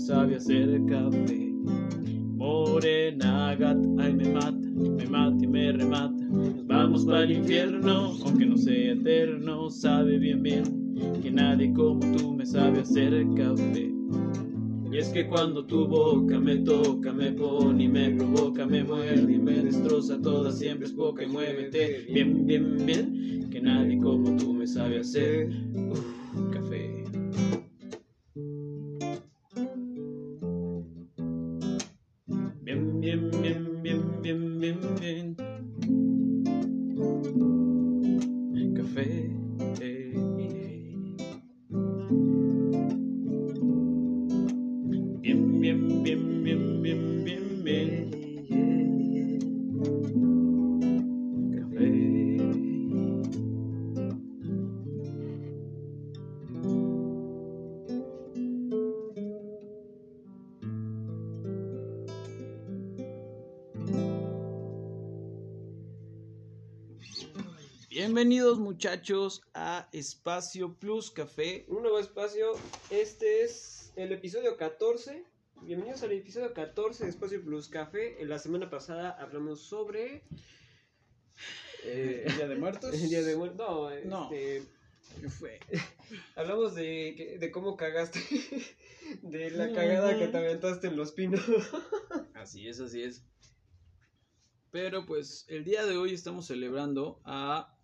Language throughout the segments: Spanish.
sabe hacer café. Morena gata, ay me mata, me mata y me remata. Vamos para el infierno, aunque no sea eterno, sabe bien bien que nadie como tú me sabe hacer café. Y es que cuando tu boca me toca, me pone y me provoca, me muerde y me destroza, toda siempre es poca y muévete bien, bien, bien, que nadie como tú me sabe hacer uf, muchachos a Espacio Plus Café. Un nuevo espacio. Este es el episodio 14. Bienvenidos al episodio 14 de Espacio Plus Café. En la semana pasada hablamos sobre. eh, ¿El Día de Muertos? el día de muertos. No, No. este, ¿Qué fue? hablamos de, de cómo cagaste. de la cagada que te aventaste en los pinos. Así es, así es. Pero pues el día de hoy estamos celebrando a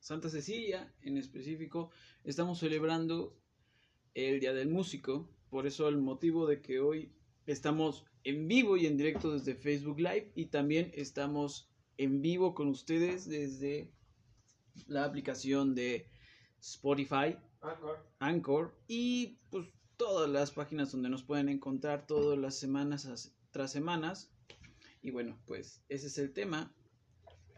Santa Cecilia, en específico, estamos celebrando el Día del Músico. Por eso el motivo de que hoy estamos en vivo y en directo desde Facebook Live y también estamos en vivo con ustedes desde la aplicación de Spotify Anchor y pues todas las páginas donde nos pueden encontrar todas las semanas as- tras semanas. Y bueno, pues ese es el tema.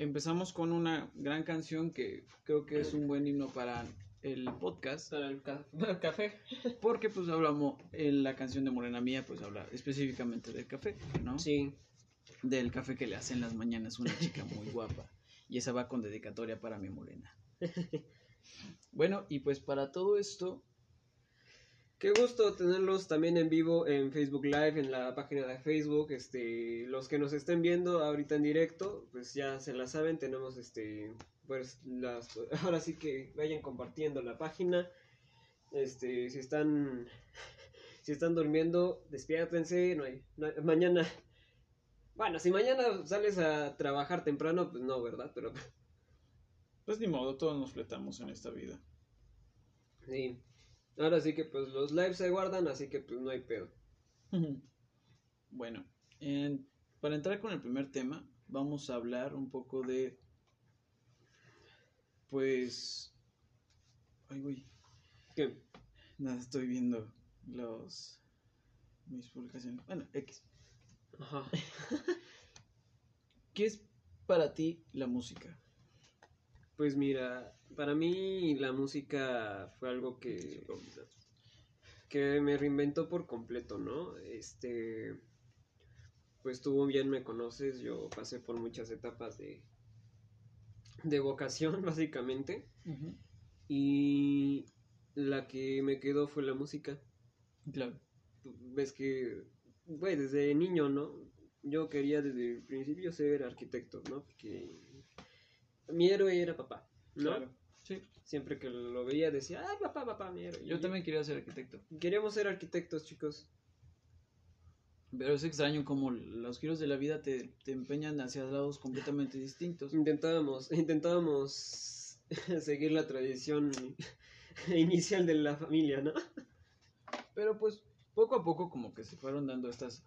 Empezamos con una gran canción que creo que es un buen himno para el podcast, Para el ca- café. porque pues hablamos en la canción de Morena Mía, pues habla específicamente del café, ¿no? Sí. Del café que le hace en las mañanas una chica muy guapa. Y esa va con dedicatoria para mi morena. Bueno, y pues para todo esto, Qué gusto tenerlos también en vivo en Facebook Live, en la página de Facebook. Este, los que nos estén viendo ahorita en directo, pues ya se la saben, tenemos este, pues las, ahora sí que vayan compartiendo la página. Este, si están, si están durmiendo, despiértense, no hay, no hay- mañana, bueno, si mañana sales a trabajar temprano, pues no, ¿verdad? Pero Pues ni modo, todos nos fletamos en esta vida. sí, ahora sí que pues los lives se guardan, así que pues no hay pedo. Bueno, en- para entrar con el primer tema, vamos a hablar un poco de, pues, ay, güey, ¿Qué? nada, estoy viendo los, mis publicaciones, bueno, X. Ajá. ¿Qué es para ti la música? Pues mira, para mí la música fue algo que, que me reinventó por completo, ¿no? Este, pues tú bien me conoces, yo pasé por muchas etapas de, de vocación, básicamente, y la que me quedó fue la música. Claro. Ves que, güey, desde niño, ¿no? Yo quería desde el principio ser arquitecto, ¿no? Porque mi héroe era papá, ¿no? Claro. Sí. Siempre que lo veía decía, ay, papá, papá, mi héroe. Yo también quería ser arquitecto. Queríamos ser arquitectos, chicos. Pero es extraño como los giros de la vida te, te empeñan hacia lados completamente distintos. Intentábamos, intentábamos seguir la tradición inicial de la familia, ¿no? Pero pues poco a poco como que se fueron dando estas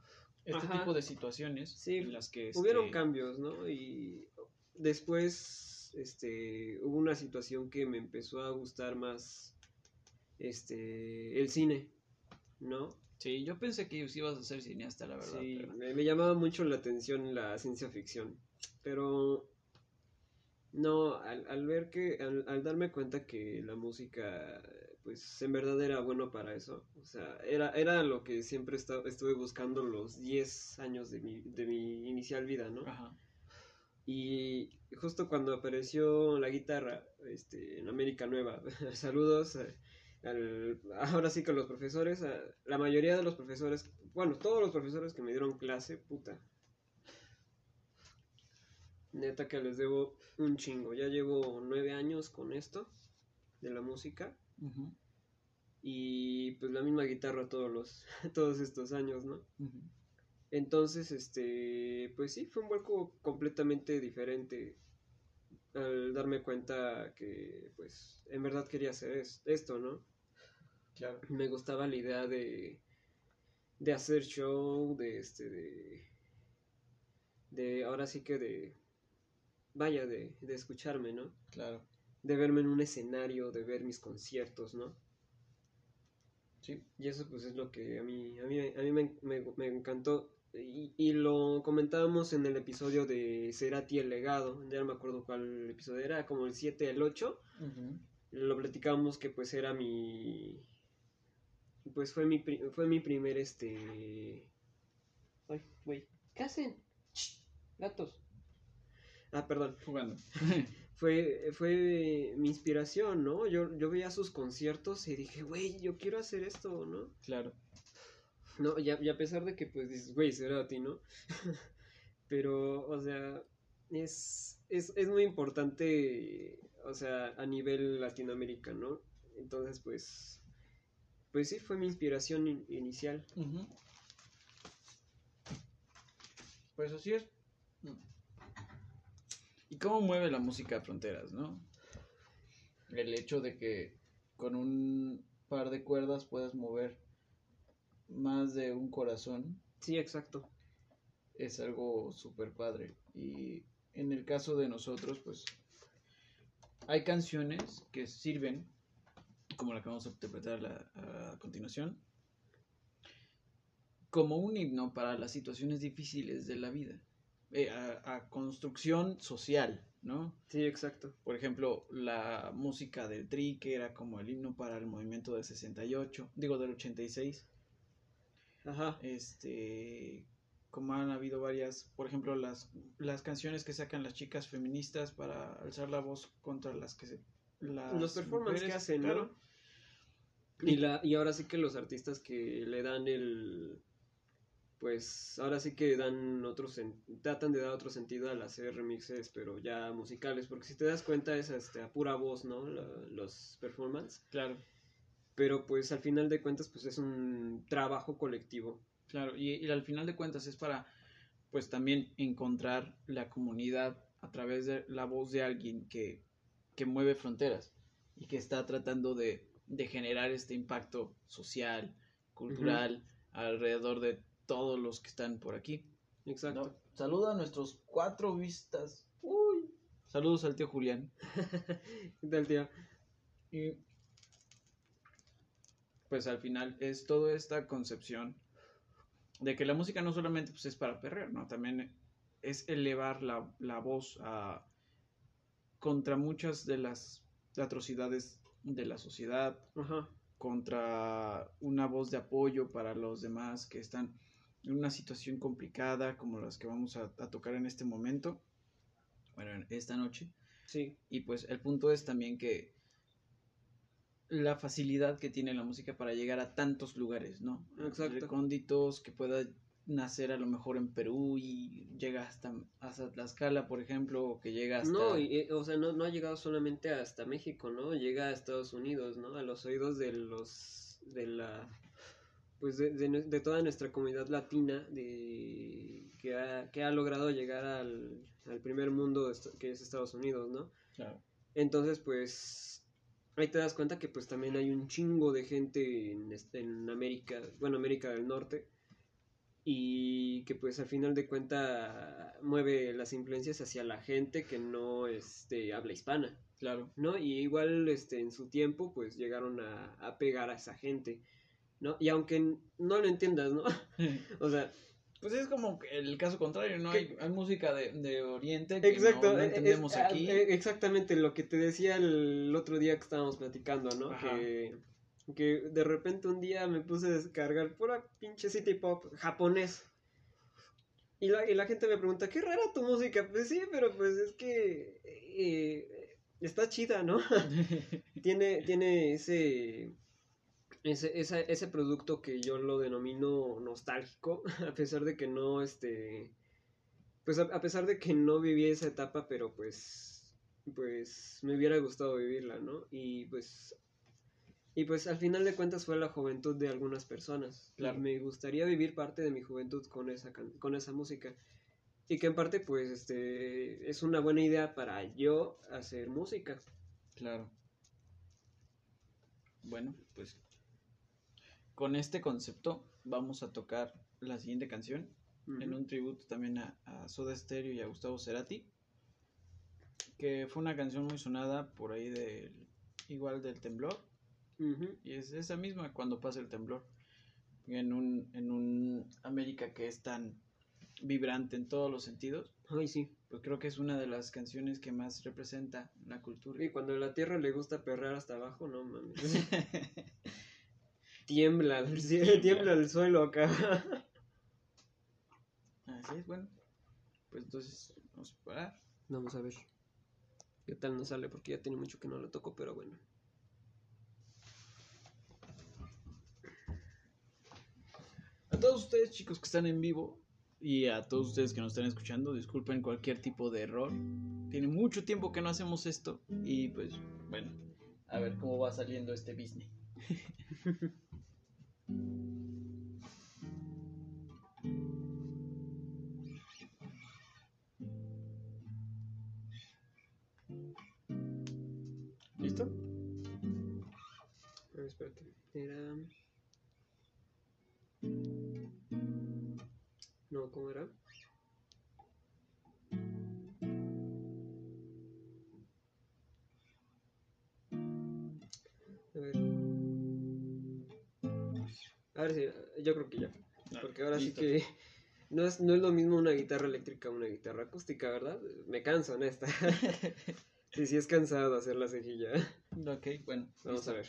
este Ajá. tipo de situaciones Sí, en las que Hubieron este, cambios, ¿no? Y después, este, hubo una situación que me empezó a gustar más, este, el cine, ¿no? Sí, yo pensé que ibas a ser cineasta, la verdad. Sí, pero- me, me llamaba mucho la atención la ciencia ficción, pero no, al, al ver que, al, al darme cuenta que la música, pues en verdad era bueno para eso, o sea, era, era lo que siempre esta- estuve buscando los 10 años de mi, de mi inicial vida, ¿no? Ajá. Y justo cuando apareció la guitarra este, en América Nueva, saludos al- ahora sí con los profesores, a- la mayoría de los profesores, bueno, todos los profesores que me dieron clase, puta. Neta que les debo un chingo. Ya llevo nueve años con esto de la música y pues la misma guitarra todos los todos estos años, ¿no? Entonces, este, pues sí, fue un vuelco completamente diferente al darme cuenta que, pues, en verdad quería hacer es- esto, ¿no? Claro. Me gustaba la idea de, de hacer show, de, este, de, de, ahora sí que de, vaya, de, de escucharme, ¿no? Claro. De verme en un escenario, de ver mis conciertos, ¿no? Sí. Y eso pues es lo que a mí, a mí, a mí me, me- me encantó. Y, y lo comentábamos en el episodio de Cerati el legado, ya no me acuerdo cuál episodio era, como el 7, el 8. Ujú. Lo platicábamos que pues era mi... Pues fue mi, fue mi primer este... Ay, güey. ¿Qué hacen? Shh, gatos. Ah, perdón. Jugando. Fue, fue mi inspiración, ¿no? Yo, yo veía sus conciertos y dije, güey, yo quiero hacer esto, ¿no? claro. No, y a, a pesar de que, pues, dices, güey, será a ti, ¿no? Pero, o sea, es, es, es muy importante, o sea, a nivel Latinoamérica, ¿no? Entonces, pues, pues sí, fue mi inspiración in- inicial. Pues así es. ¿Y cómo mueve la música fronteras, no? El hecho de que con un par de cuerdas puedas mover más de un corazón Sí, exacto. es algo súper padre. Y en el caso de nosotros, pues hay canciones que sirven, como la que vamos a interpretar la- a continuación, como un himno para las situaciones difíciles de la vida, eh, a, a construcción social, ¿no? Sí, exacto. Por ejemplo, la música del Tri, que era como el himno para el movimiento del 68, digo del 86 Ajá. este como han habido varias por ejemplo las las canciones que sacan las chicas feministas para alzar la voz contra las que se las Los performances que hacen, ¿no? Y, la, y ahora sí que los artistas que le dan el... Pues ahora sí que dan otro sen- tratan de dar otro sentido al hacer remixes, pero ya musicales, porque si te das cuenta es este, a pura voz, ¿no? La- los performances. Claro, Pero pues al final de cuentas pues es un trabajo colectivo. claro. Y, y al final de cuentas es para, pues también encontrar la comunidad a través de la voz de alguien que, que mueve fronteras y que está tratando de, de generar este impacto social, cultural, alrededor de todos los que están por aquí. Exacto. ¿no? Saluda a nuestros cuatro vistas. Uy. Saludos al tío Julián. ¿Qué tal, tío? Y pues al final es toda esta concepción de que la música no solamente pues, es para perrear, ¿no? También es elevar la, la voz a, contra muchas de las atrocidades de la sociedad, Ajá. contra una voz de apoyo para los demás que están en una situación complicada como las que vamos a, a tocar en este momento, bueno, en esta noche. Sí. Y pues el punto es también que la facilidad que tiene la música para llegar a tantos lugares, ¿no? Exacto. Recónditos, que pueda nacer a lo mejor en Perú y llega hasta, hasta Tlaxcala, por ejemplo, o que llega hasta... No, y, eh, o sea, no, no ha llegado solamente hasta México, ¿no? Llega a Estados Unidos, ¿no? A los oídos de los, de la, pues de, de, de toda nuestra comunidad latina, de, que, ha, que ha logrado llegar al, al primer mundo, que es Estados Unidos, ¿no? Claro. Entonces, pues, ahí te das cuenta que pues también hay un chingo de gente en, este- en América, bueno, América del Norte, y que pues al final de cuenta mueve las influencias hacia la gente que no este, habla hispana, Claro. ¿no? Y igual este, en su tiempo pues llegaron a, a pegar a esa gente, ¿no? Y aunque no lo entiendas, ¿no? o sea, Pues es como el caso contrario, ¿no? Hay, hay música de, de Oriente que Exacto, no, no eh, entendemos es- aquí. eh, exactamente lo que te decía el otro día que estábamos platicando, ¿no? Ajá. Que, que de repente un día me puse a descargar pura pinche city pop japonés. Y la, y la gente me pregunta, qué rara tu música. Pues sí, pero pues es que eh, está chida, ¿no? tiene, tiene ese, ese, esa- ese producto que yo lo denomino nostálgico, a pesar de que no, este, pues a, a pesar de que no viví esa etapa, pero pues, pues me hubiera gustado vivirla, ¿no? Y pues, y pues al final de cuentas fue la juventud de algunas personas. Claro. me gustaría vivir parte de mi juventud con esa, con esa música. Y que en parte, pues, este, es una buena idea para yo hacer música. Claro. Bueno, pues con este concepto vamos a tocar la siguiente canción en un tributo también a, a Soda Stereo y a Gustavo Cerati, que fue una canción muy sonada por ahí del igual del temblor y es esa misma cuando pasa el temblor en un en un América que es tan vibrante en todos los sentidos, Ay, sí. pues creo que es una de las canciones que más representa la cultura. Y cuando a la tierra le gusta perrar hasta abajo, no mames. tiembla, el cielo, tiembla el suelo acá. Así es, bueno. Pues entonces vamos a parar. Vamos a ver. ¿Qué tal nos sale? Porque ya tiene mucho que no lo toco, pero bueno. A todos ustedes, chicos, que están en vivo y a todos ustedes que nos están escuchando, disculpen cualquier tipo de error. Tiene mucho tiempo que no hacemos esto y pues, bueno, a ver cómo va saliendo este business. ¿Listo? A ver, espérate. Era. No, ¿cómo era? A ver si. Yo creo que ya. Porque ahora Listo. sí que. No es, no es lo mismo una guitarra eléctrica a una guitarra acústica, ¿verdad? Me canso, honesta. sí, sí es cansado hacer la cejilla. Ok, bueno. Vamos listo. a ver.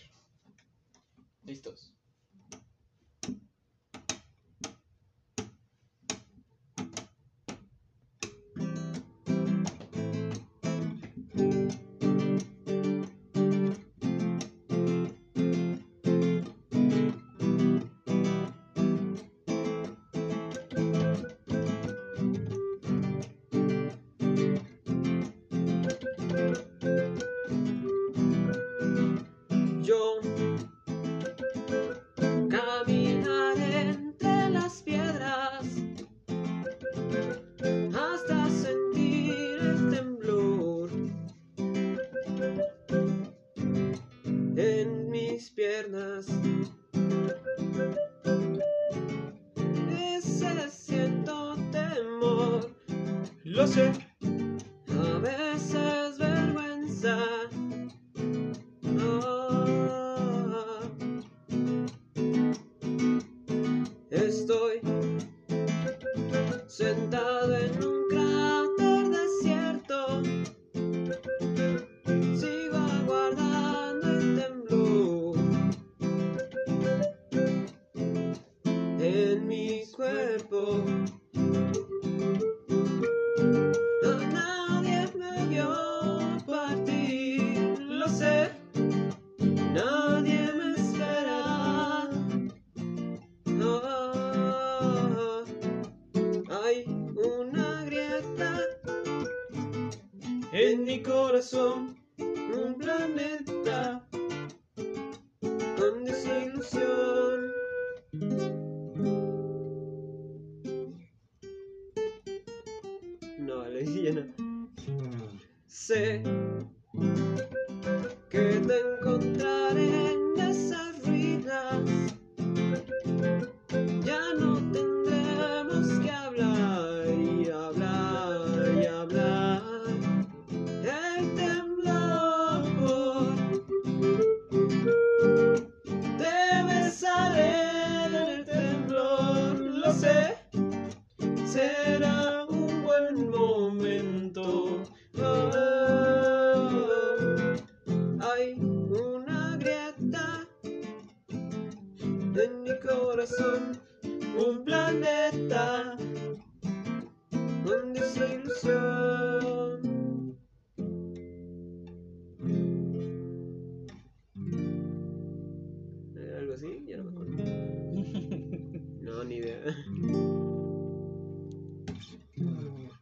Listos.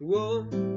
Whoa.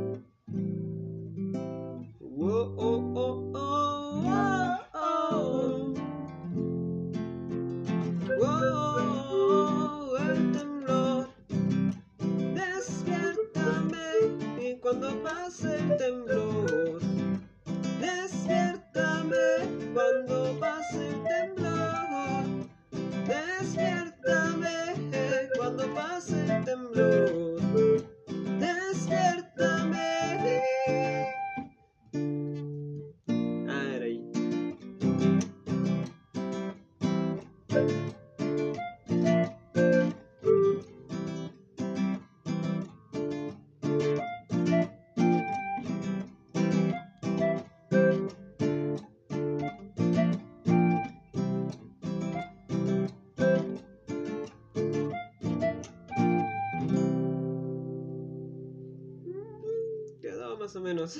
Menos.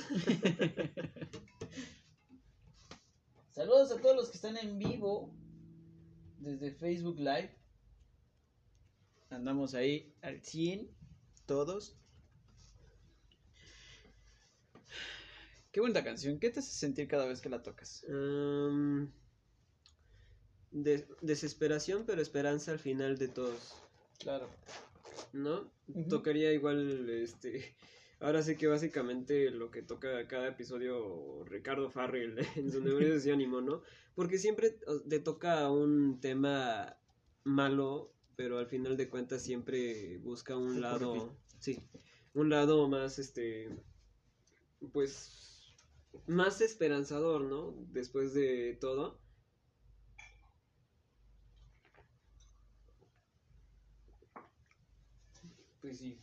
Saludos a todos los que están en vivo desde Facebook Live. Andamos ahí al 100, todos. Qué bonita canción. ¿Qué te hace sentir cada vez que la tocas? Desesperación, pero esperanza al final de todos. Claro. ¿No? Tocaría igual, este... Ahora sí que básicamente lo que toca cada episodio Ricardo Farrell en su negocio ánimo, ¿no? Porque siempre te toca un tema malo, pero al final de cuentas siempre busca un lado, sí, un lado más, este, pues, más esperanzador, ¿no? Después de todo. Pues sí.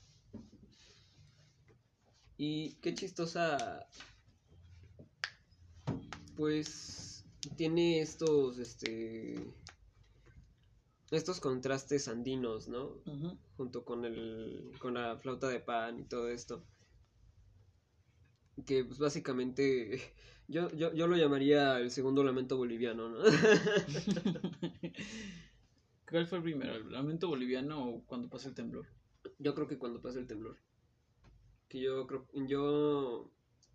Y qué chistosa. Pues tiene estos, este. Estos contrastes andinos, ¿no? Junto con el. con la flauta de pan y todo esto. Que pues básicamente. Yo, yo, yo lo llamaría el segundo lamento boliviano, ¿no? ¿Cuál fue el primero? ¿El lamento boliviano o cuando pasa el temblor? Yo creo que cuando pasa el temblor. Que yo creo, yo,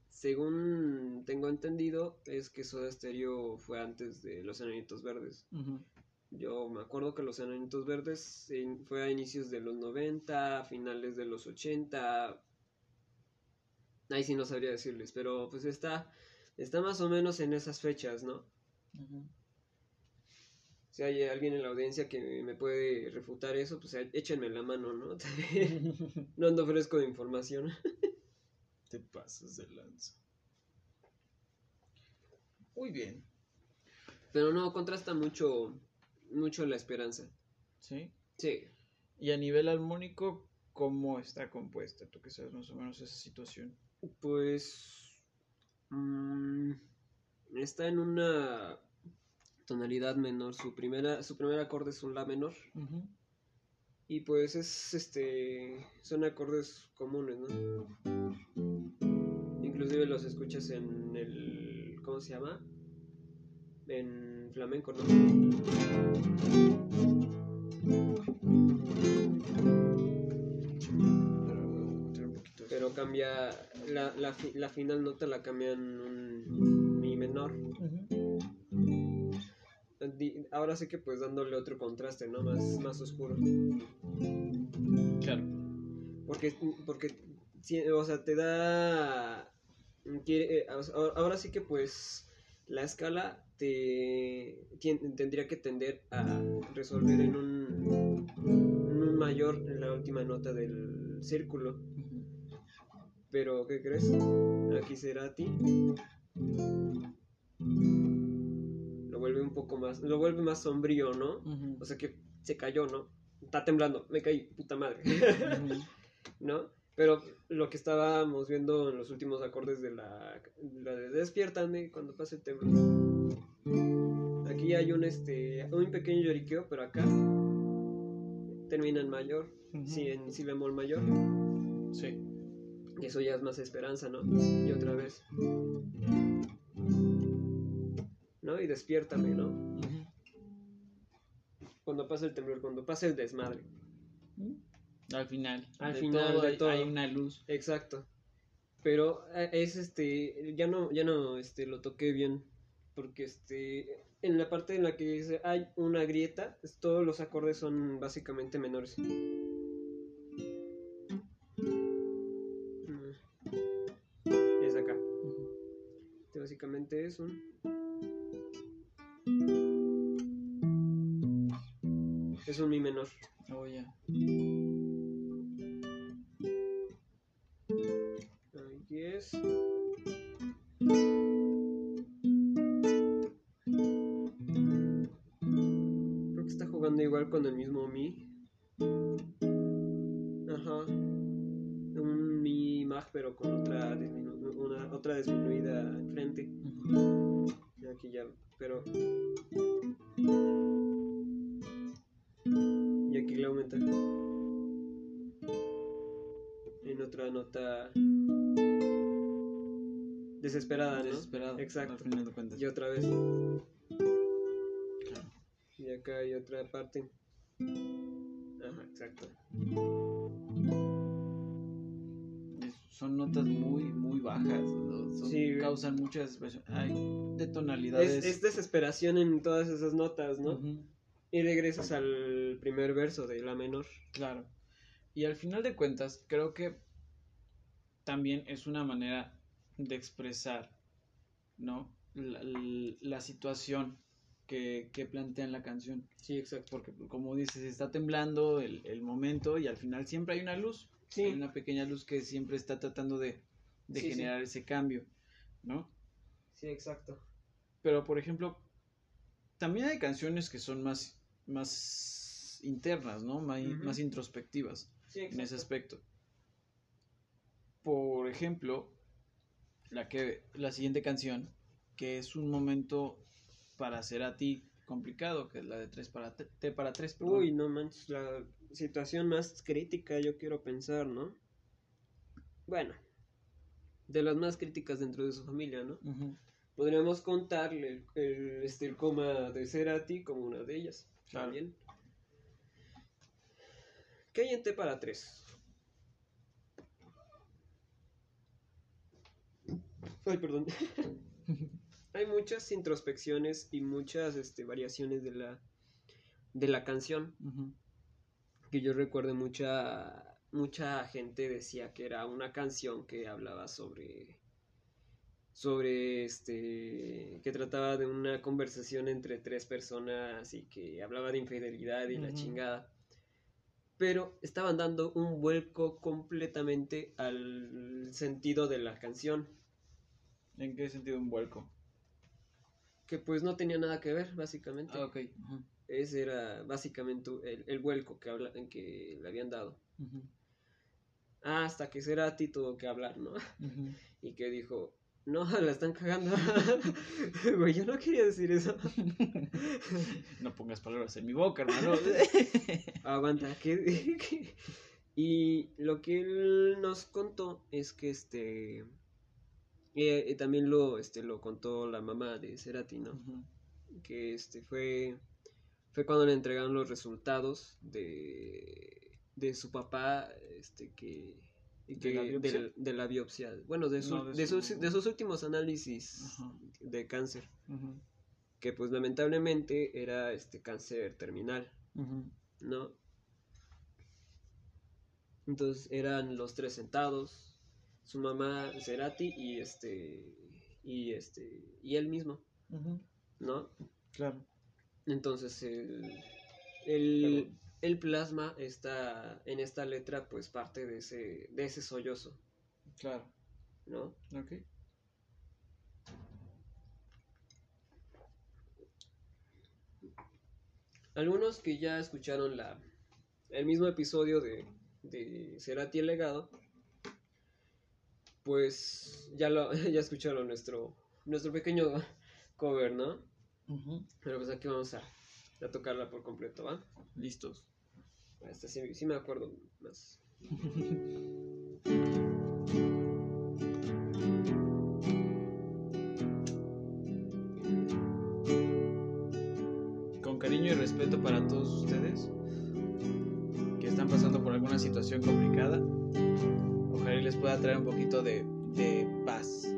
según tengo entendido, es que Soda Stereo fue antes de Los Enanitos Verdes. Yo me acuerdo que Los Enanitos Verdes fue a inicios de los 90, a finales de los 80. Ahí sí no sabría decirles, pero pues está, está más o menos en esas fechas, ¿no? Ujú. Si hay alguien en la audiencia que me puede refutar eso, pues échenme la mano, ¿no? no ando fresco de información. Te pasas de lanza. Muy bien. Pero no, contrasta mucho, mucho la esperanza. ¿Sí? Sí. Y a nivel armónico, ¿cómo está compuesta? Tú que sabes más o menos esa situación. Pues mm, está en una tonalidad menor. Su primera, su primer acorde es un la menor. Y pues es este son acordes comunes, ¿no? Inclusive los escuchas en el ¿cómo se llama? En flamenco, ¿no? Pero cambia la, la, la final nota la cambian un mi menor. Ahora sí que pues dándole otro contraste, ¿no? Más, más oscuro. Claro. Porque, porque, o sea, te da... Eh, ahora sí que pues la escala te tendría que tender a resolver en un, en un mayor en la última nota del círculo. Pero, ¿qué crees? Aquí será a ti. Vuelve un poco más, lo vuelve más sombrío, ¿no? O sea que se cayó, ¿no? Está temblando, me caí, puta madre. ¿No? Pero lo que estábamos viendo en los últimos acordes de la, la de Despiértame cuando pase el temblor. Aquí hay un este un pequeño lloriqueo, pero acá termina en mayor, sí, en si bemol mayor. Sí. Y eso ya es más esperanza, ¿no? Y otra vez. Y despiértame, ¿no? Cuando pasa el temblor, cuando pasa el desmadre. Al final. Al final de todo. Hay una luz. Exacto. Pero eh, es este, ya no, ya no, este, lo toqué bien. Porque este, en la parte en la que dice hay una grieta, todos los acordes son básicamente menores. básicamente es un... Es un mi menor. Oh. Aquí En otra nota. Desesperada, ¿no? Desesperada. Exacto. de Y otra vez. Y acá hay otra parte. Ajá, exacto son notas muy, muy bajas, causan muchas hay de tonalidades. Es, desesperación en todas esas notas, ¿no? Y regresas al primer verso de la menor. Claro. Y al final de cuentas, creo que también es una manera de expresar, ¿no? La, situación que, que, plantea en la canción. Sí, exacto. Porque, como dices, está temblando el, el momento y al final siempre hay una luz. Hay una pequeña luz que siempre está tratando de, generar ese cambio, ¿no? Sí, exacto. Pero, por ejemplo, también hay canciones que son más, más internas, ¿no? Más, introspectivas en ese aspecto. Por ejemplo, la, que, la siguiente canción, que es un momento para hacer a ti complicado, que es la de 3 para T para 3. Uy, no manches, la situación más crítica yo quiero pensar, ¿no? Bueno, de las más críticas dentro de su familia, ¿no? Podríamos contarle el, este, el coma de Cerati como una de ellas. También. ¿Qué hay en T para 3? Ay, perdón. hay muchas introspecciones y muchas este, variaciones de la, de la canción. Que yo recuerdo mucha, mucha gente decía que era una canción que hablaba sobre sobre este que trataba de una conversación entre tres personas y que hablaba de infidelidad y la chingada pero estaban dando un vuelco completamente al sentido de la canción, ¿En qué sentido un vuelco? que pues no tenía nada que ver, básicamente. Ah, ok. Ese era básicamente el, el vuelco que, habla, que le habían dado. hasta que Cerati tuvo que hablar, ¿no? Y que dijo, no, la están cagando. Güey, yo no quería decir eso. No pongas palabras en mi boca, hermano. Aguanta, ¿qué? qué? Y lo que él nos contó es que este... eh, eh, también lo, este, lo contó la mamá de Cerati, ¿no? Que este fue, fue cuando le entregaron los resultados de, de su papá, este, que... ¿De que- la biopsia? del- de la biopsia. Bueno, de, su- No, de de su- sus, de sus últimos análisis de cáncer. Que pues lamentablemente era este cáncer terminal. ¿no? Entonces eran los tres sentados, su mamá Cerati y este y este y él mismo, ¿no? Claro. Entonces el, el, el plasma está en esta letra pues parte de ese de ese sollozo, Claro. ¿no? Ok. Algunos que ya escucharon la el mismo episodio de de Cerati el legado pues ya lo ya escucharon nuestro nuestro pequeño cover, ¿no? Pero pues aquí vamos a, a tocarla por completo, ¿va? Listos. Esta sí, sí me acuerdo más. Con cariño y respeto para todos ustedes que están pasando por alguna situación complicada. Ojalá les pueda traer un poquito de, de paz.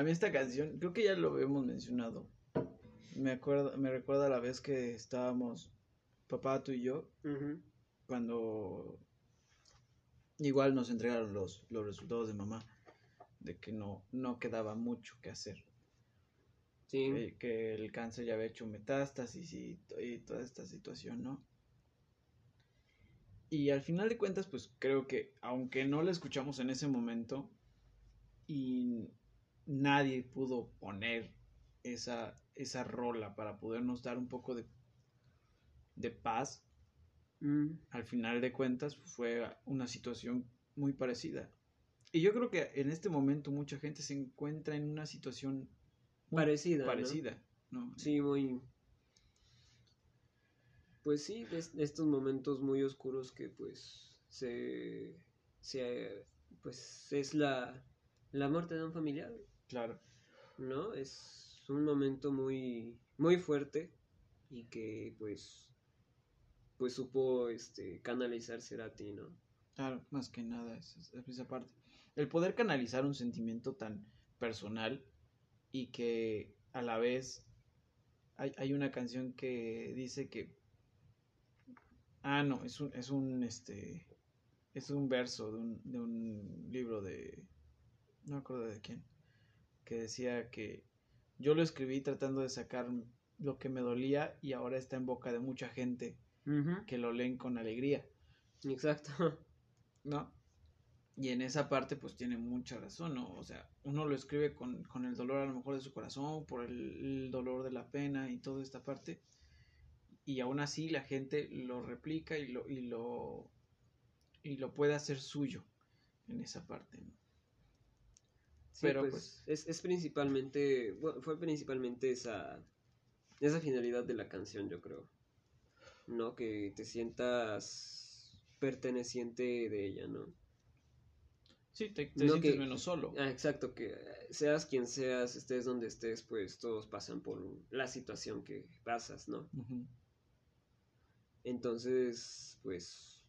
A mí esta canción, creo que ya lo habíamos mencionado. Me acuerdo, me recuerda la vez que estábamos, papá, tú y yo, cuando igual nos entregaron los, los resultados de mamá, de que no, no quedaba mucho que hacer. Sí. Que, que el cáncer ya había hecho metástasis y, y toda esta situación, ¿no? Y al final de cuentas, pues creo que aunque no la escuchamos en ese momento y nadie pudo poner esa, esa rola para podernos dar un poco de, de paz, Mm. al final de cuentas fue una situación muy parecida. Y yo creo que en este momento mucha gente se encuentra en una situación muy Parecida. ¿no? parecida, ¿no? Sí, muy. Pues sí, es- estos momentos muy oscuros que pues se. se pues es la. la muerte de un familiar, Claro. ¿no? Es un momento muy. muy fuerte y que pues. pues supo este canalizar Cerati, ¿no? Claro, más que nada es, es- es esa parte. El poder canalizar un sentimiento tan personal y que a la vez hay, hay una canción que dice que ah no es un es un este es un verso de un, de un libro de no me acuerdo de quién que decía que yo lo escribí tratando de sacar lo que me dolía y ahora está en boca de mucha gente que lo leen con alegría Exacto. ¿no? Y en esa parte pues tiene mucha razón, ¿no? O sea, uno lo escribe con, con el dolor a lo mejor de su corazón, por el, el dolor de la pena y toda esta parte. Y aún así la gente lo replica y lo, y lo, y lo puede hacer suyo en esa parte, ¿no? Sí, Pero, pues, pues- es, es principalmente, bueno, fue principalmente esa, esa finalidad de la canción, yo creo, ¿no? Que te sientas perteneciente de ella, ¿no? Sí, te, te No sientes que- menos solo. Ah, exacto, que seas quien seas, estés donde estés, pues todos pasan por la situación que pasas, ¿no? Entonces, pues,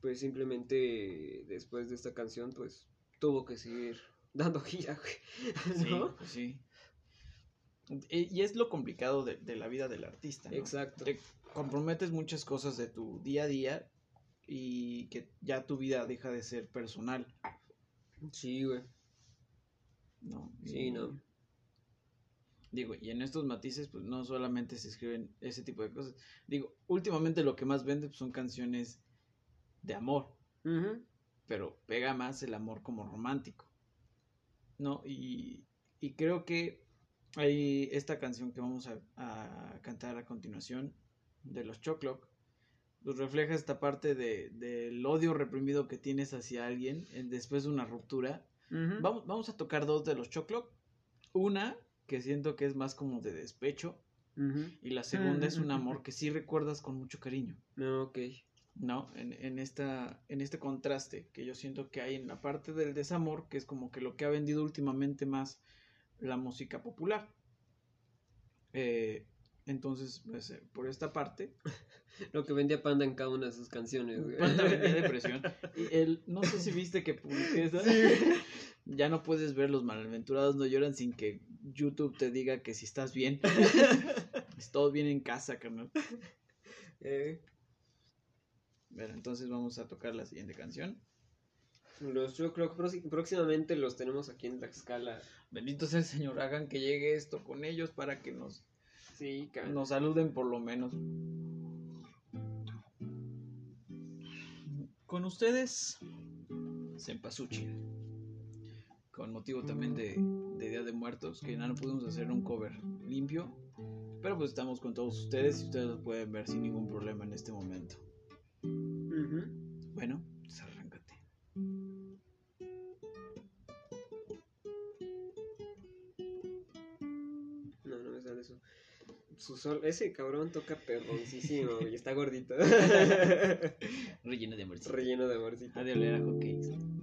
pues simplemente después de esta canción, pues tuvo que seguir dando gira, güey, Sí, ¿no? pues sí. Y, y es lo complicado de, de la vida del artista, ¿no? Exacto. te comprometes muchas cosas de tu día a día y que ya tu vida deja de ser personal, Sí, güey. ¿no? Sí, Y- no. Digo, y en estos matices, pues no solamente se escriben ese tipo de cosas. Digo, últimamente lo que más vende pues, son canciones de amor, pero pega más el amor como romántico, ¿no? Y, y creo que hay esta canción que vamos a, a cantar a continuación de los Choclock, pues refleja esta parte de, del odio reprimido que tienes hacia alguien en- después de una ruptura. Vamos, vamos a tocar dos de los Choclock. Una que siento que es más como de despecho y la segunda es un amor que sí recuerdas con mucho cariño. No, ok. ¿No? En, en, esta, en este contraste que yo siento que hay en la parte del desamor, que es como que lo que ha vendido últimamente más la música popular. Eh, entonces, pues, eh, por esta parte, Lo que vendía Panda en cada una de sus canciones, güey. Panda vendía depresión. Y el, no sé si viste que publiqué esa. Ya no puedes ver los malaventurados no lloran sin que YouTube te diga que si estás bien. es todo bien en casa, carnal. Eh, Bueno, entonces vamos a tocar la siguiente canción. los, yo creo que próxi- próximamente los tenemos aquí en Tlaxcala. Bendito sea el Señor, hagan que llegue esto con ellos para que nos, Sí, nos saluden por lo menos. Con ustedes, Cempasúchil. Con motivo también de, de Día de Muertos, que no pudimos hacer un cover limpio. Pero pues estamos con todos ustedes y ustedes lo pueden ver sin ningún problema en este momento. Bueno, pues arráncate. No, no me sale eso. Su sol, ese cabrón toca perroncísimo, y está gordito. Relleno de amorcito. Relleno de amorcito. Ha de oler a hotcakes.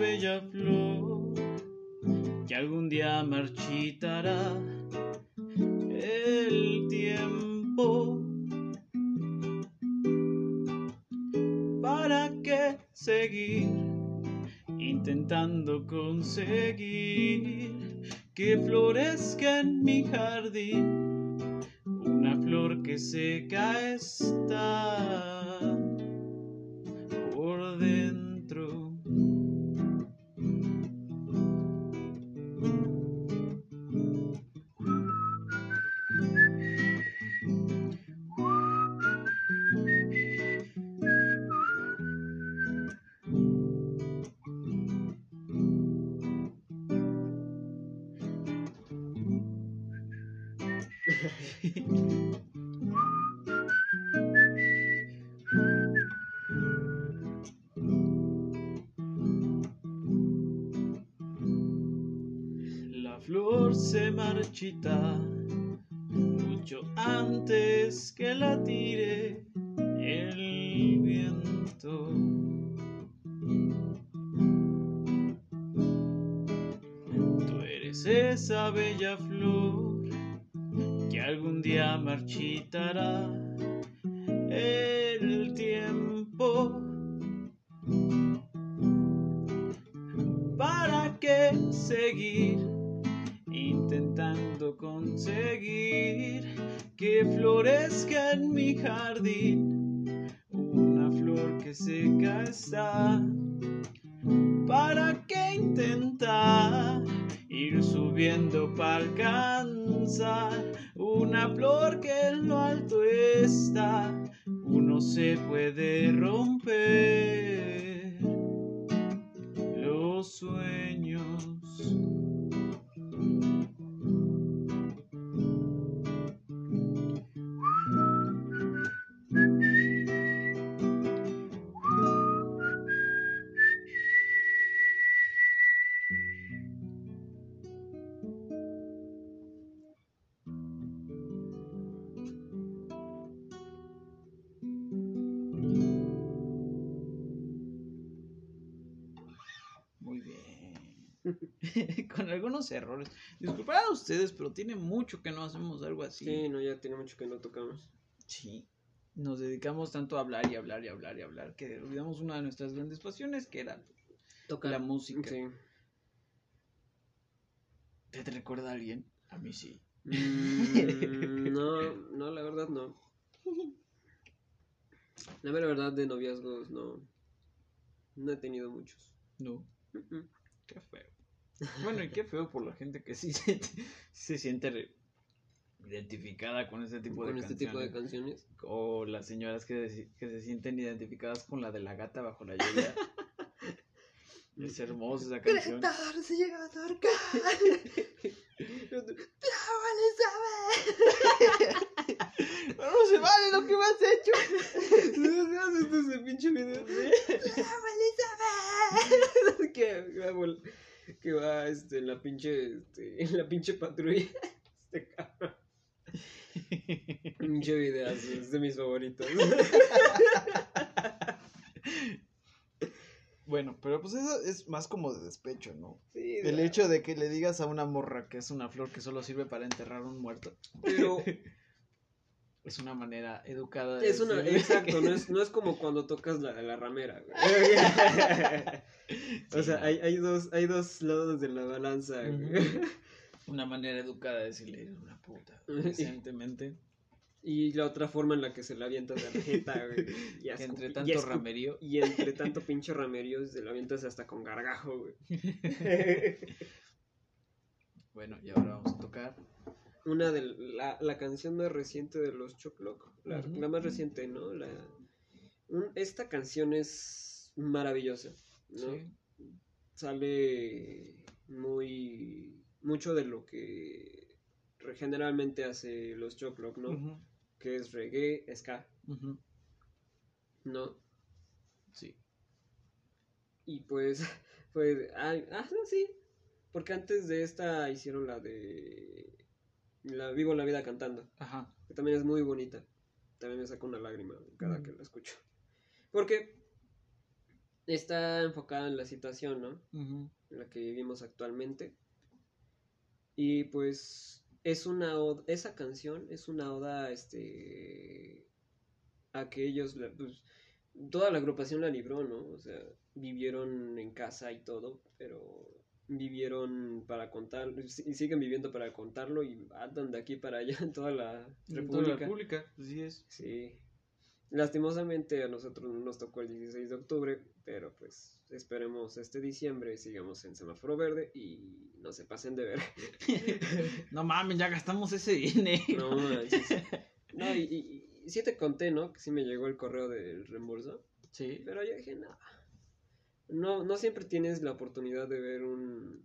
Bella conseguir que florezca en mi jardín? Una flor que seca está. ¿Para qué intentar ir subiendo para alcanzar una flor que en lo alto está? Uno se puede romper ustedes, pero tiene mucho que no hacemos algo así. Sí, no, ya tiene mucho que no tocamos. Sí. Nos dedicamos tanto a hablar y hablar y hablar y hablar que olvidamos una de nuestras grandes pasiones que era Toca. la música. Sí. ¿Te, te recuerda a alguien? A mí sí. Mm, no, no, la verdad no. La mera verdad de noviazgos no. No he tenido muchos. No. Mm, mm. Qué feo. Bueno, y qué feo por la gente que sí se, se siente identificada con este tipo de Con este canciones. tipo de canciones. O las señoras que, se- que se sienten identificadas con la de la gata bajo la lluvia. es hermosa esa canción. no se llega a acercar. ¡No se vale lo que me has hecho! ¿No has visto ese pinche video? que, va, vol- que va este, en la pinche este, en la pinche patrulla. Este cabrón. Pinche video, es de mis favoritos. Bueno, pero pues eso es más como de despecho, ¿no? Sí, El hecho de que le digas a una morra que es una flor que solo sirve para enterrar a un muerto Pero es una manera educada de es una, exacto, no es, no es como cuando tocas la, la ramera. güey. o sea, hay, hay, dos, hay dos lados de la balanza. güey. Una manera educada de decirle eres una puta. Decentemente. Y la otra forma en la que se la avientas de la jeta, güey. Y asco- entre y tanto escu- ramerío. Y entre tanto pinche ramerío se la avientas hasta con gargajo, güey. Bueno, y ahora vamos a tocar. Una de la, la canción más reciente de los Choclock. La, más reciente, ¿no? La, un- esta canción es maravillosa, ¿no? Sí. Sale muy. mucho de lo que generalmente hace los Choclock, ¿no? Que es reggae, ska, ¿no? Sí. Y pues ay, ah, no, sí. Porque antes de esta hicieron la de la Vivo la vida cantando, Ajá. que también es muy bonita. También me saca una lágrima cada Mm. que la escucho. Porque está enfocada en la situación, ¿no? En la que vivimos actualmente. Y pues es una oda- esa canción es una oda este a que ellos la- pues, toda la agrupación la libró, ¿no? O sea, vivieron en casa y todo, pero vivieron para contar y siguen viviendo para contarlo y andan de aquí para allá en toda la toda república. Así es. Sí. Lastimosamente a nosotros no nos tocó el 16 de octubre, pero pues esperemos este diciembre sigamos en semáforo verde y no se pasen de ver. No mames, ya gastamos ese dinero. no. No, y, y- y sí te conté, ¿no? Que sí me llegó el correo del reembolso, Sí. pero yo dije, no. No, no siempre tienes la oportunidad de ver un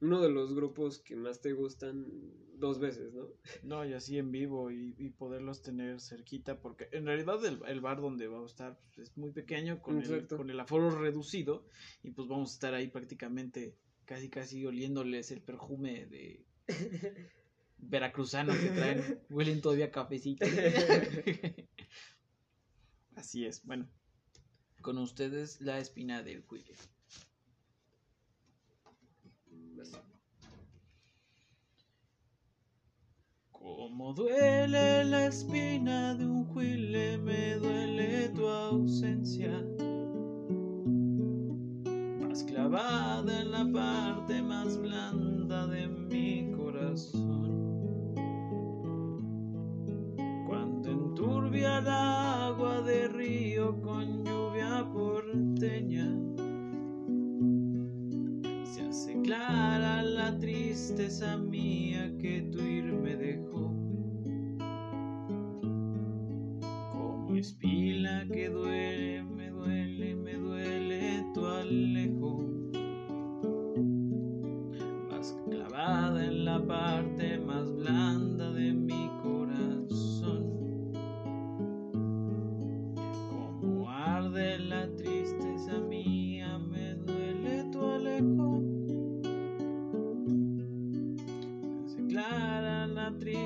uno de los grupos que más te gustan dos veces, ¿no? No, y así en vivo y, y poderlos tener cerquita, porque en realidad el, el bar donde va a estar pues, es muy pequeño, con el, con el aforo reducido, y pues vamos a estar ahí prácticamente casi casi oliéndoles el perfume de veracruzano que traen, huelen todavía cafecito. Así es, bueno, con ustedes la espina del cuile. Como duele la espina de un juile, me duele tu ausencia. Más clavada en la parte más blanda de mi corazón. Cuando enturbia el agua de río con Se hace clara la tristeza mía que tu ir me dejó. Como espila que duele,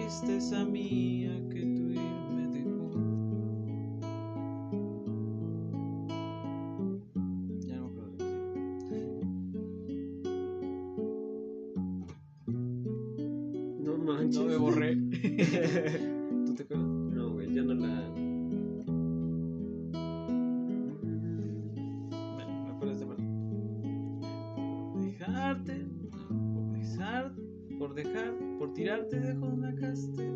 tristeza mía que tu ir me dejó. Ya no de No manches. No me borré. ¿Tú te acuerdas? No, güey, ya no la. Bueno, me acuerdo de dejarte, por por dejar, por tirarte dejo una podcast.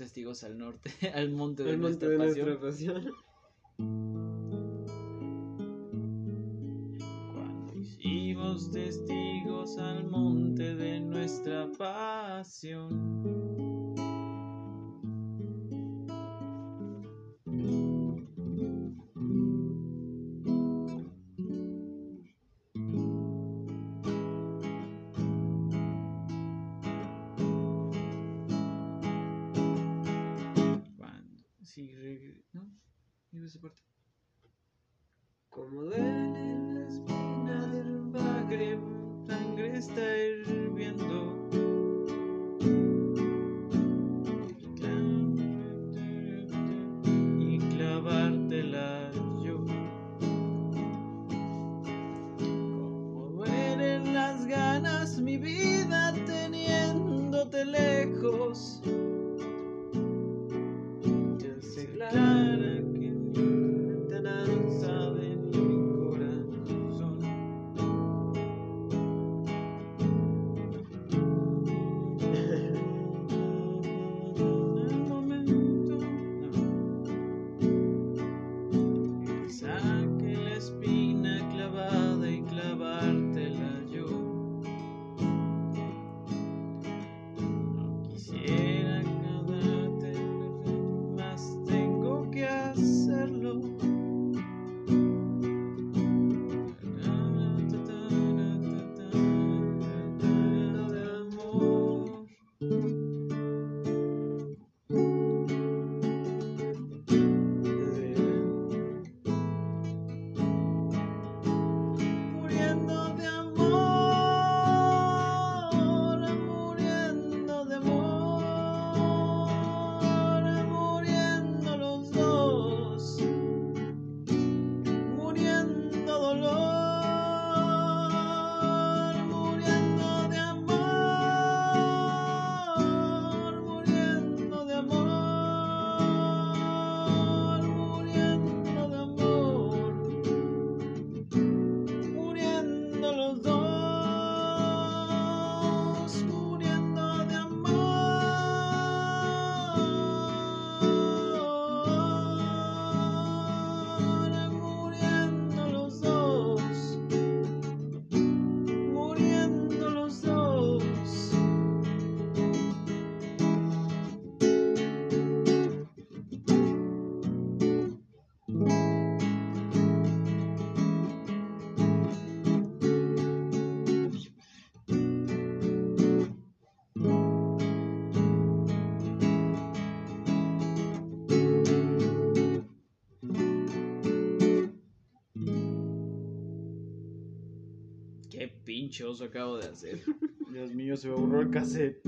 Testigos al Norte, al monte de El monte nuestra de pasión, nuestra pasión. Qué pinche oso acabo de hacer. Dios mío, se me borró el cassette.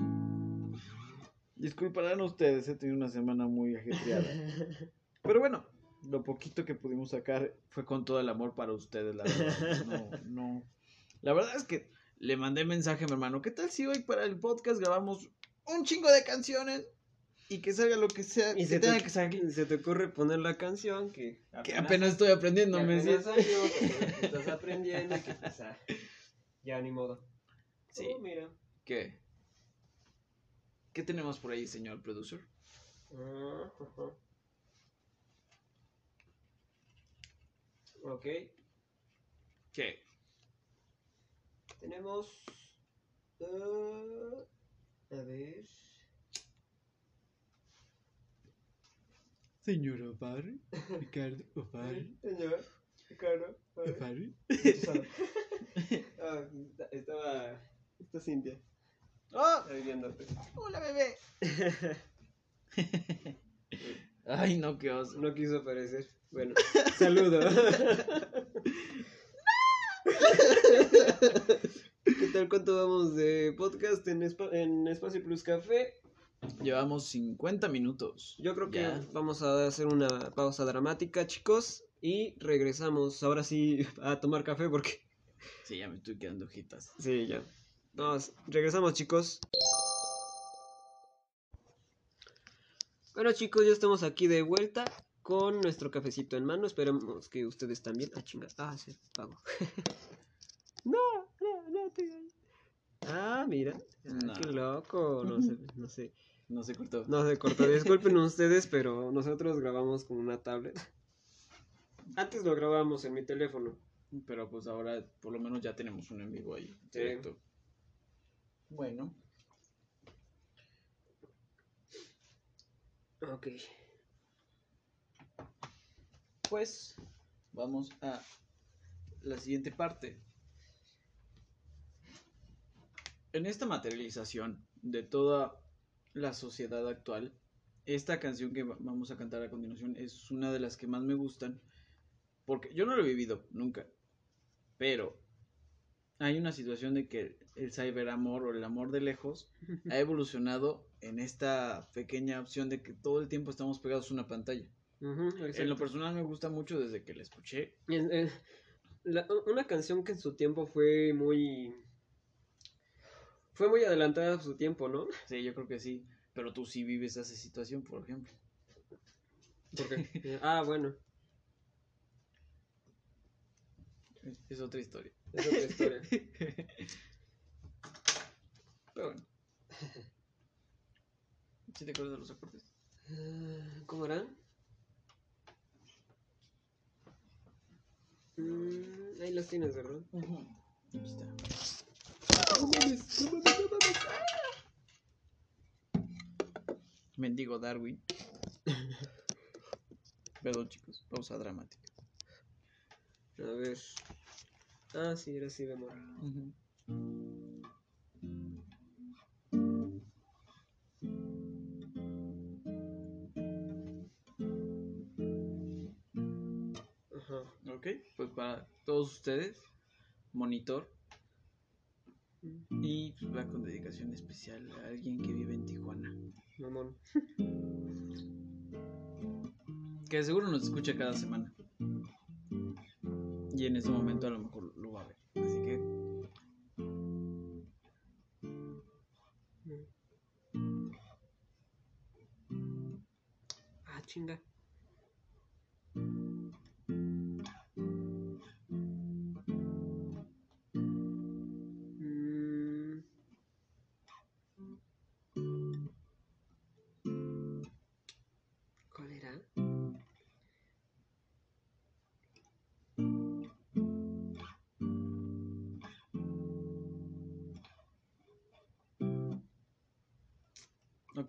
Disculparán ustedes, he tenido una semana muy ajetreada. Pero bueno, lo poquito que pudimos sacar fue con todo el amor para ustedes, la verdad. No, no. La verdad es que le mandé mensaje a mi hermano. ¿Qué tal si hoy para el podcast grabamos un chingo de canciones y que salga lo que sea Y que se tenga te, que salir? se te ocurre poner la canción que Que apenas estoy aprendiendo, que me apenas salió, que que estás aprendiendo y que ya ni modo. Sí. Oh, mira. ¿Qué? ¿Qué tenemos por ahí, señor producer? Ah, ajá. Ok, ¿Qué? tenemos. ah, a ver. Señor O'Barry, Ricardo O'Barry, Señor, Ver. O'Barry. Ah, esta- estaba. Esta Cintia. ¡Oh! Está viéndote. ¡Hola, bebé! Ay, no, qué oso. No quiso aparecer. Bueno, saludo. ¿Qué tal? ¿Cuánto vamos de podcast en, Espa- en Espacio Plus Café? Llevamos 50 minutos. Yo creo que Ya. vamos a hacer una pausa dramática, chicos. Y regresamos ahora sí a tomar café porque... Sí, ya me estoy quedando hojitas. Sí, ya. Regresamos, chicos. Bueno, chicos, ya estamos aquí de vuelta con nuestro cafecito en mano. Esperemos que ustedes también. Ah, chinga. Ah, se pagó. no, no, no te. Ah, mira. Ah, No. Qué loco. No sé, no sé. No se cortó. No se cortó. Disculpen ustedes, pero nosotros grabamos con una tablet. Antes lo grabábamos en mi teléfono. Pero pues ahora por lo menos ya tenemos un en vivo ahí. Sí. Directo. Bueno. Ok. Pues vamos a la siguiente parte. En esta materialización de toda la sociedad actual, esta canción que va- vamos a cantar a continuación es una de las que más me gustan, porque yo no lo he vivido nunca, pero hay una situación de que el cyberamor o el amor de lejos ha evolucionado en esta pequeña opción de que todo el tiempo estamos pegados a una pantalla. En lo personal me gusta mucho desde que la escuché. La- una canción que en su tiempo fue muy. Fue muy adelantada a su tiempo, ¿no? Sí, yo creo que sí. Pero tú sí vives esa situación, por ejemplo. Porque, ah, bueno, Es, otra historia. es otra historia. Pero bueno. ¿Sí te acuerdas de los acordes? Ah, ¿Cómo eran? Mm, ahí las tienes, ¿verdad? Aquí está. No mames, no mames, no mames. Mendigo Darwin. Perdón, chicos. Pausa dramática. A ver. Ah, sí, era así, amor. Ajá. Ok, pues para todos ustedes, monitor. Y pues, va con dedicación especial a alguien que vive en Tijuana. Mamón. Que seguro nos escucha cada semana. Y en ese momento a lo mejor lo va a ver. Así que Ah, chinga.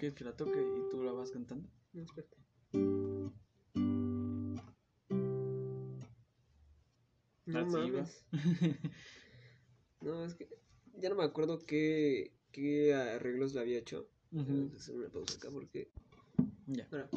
Quieres que la toque y tú la vas cantando. No, espérate. No mames. No, es que ya no me acuerdo qué, qué arreglos le había hecho. Vamos a hacer una pausa acá porque. Ya. Ahora.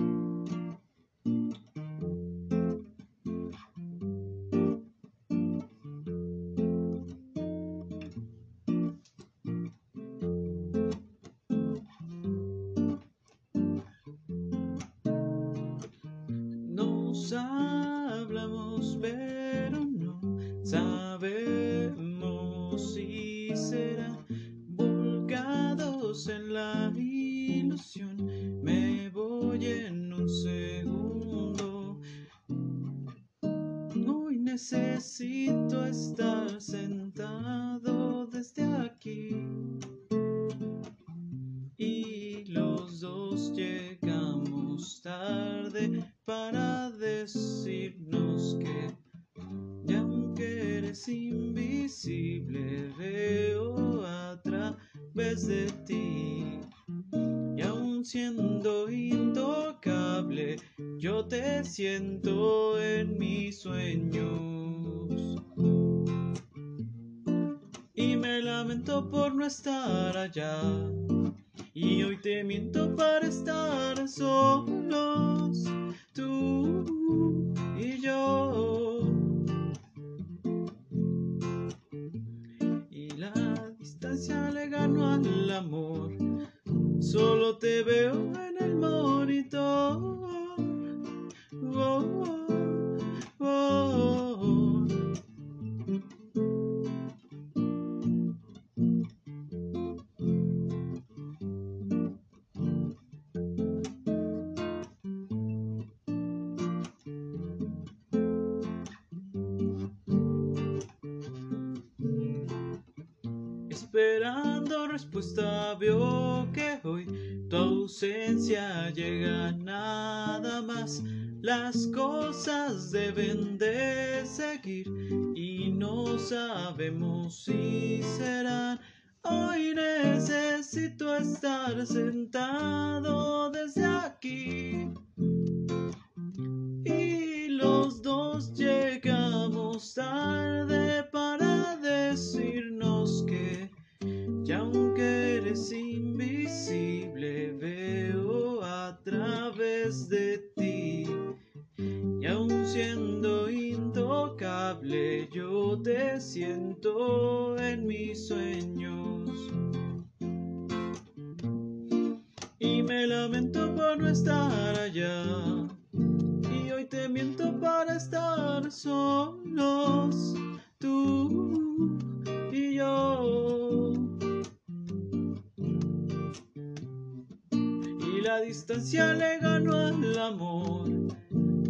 La distancia le ganó al amor,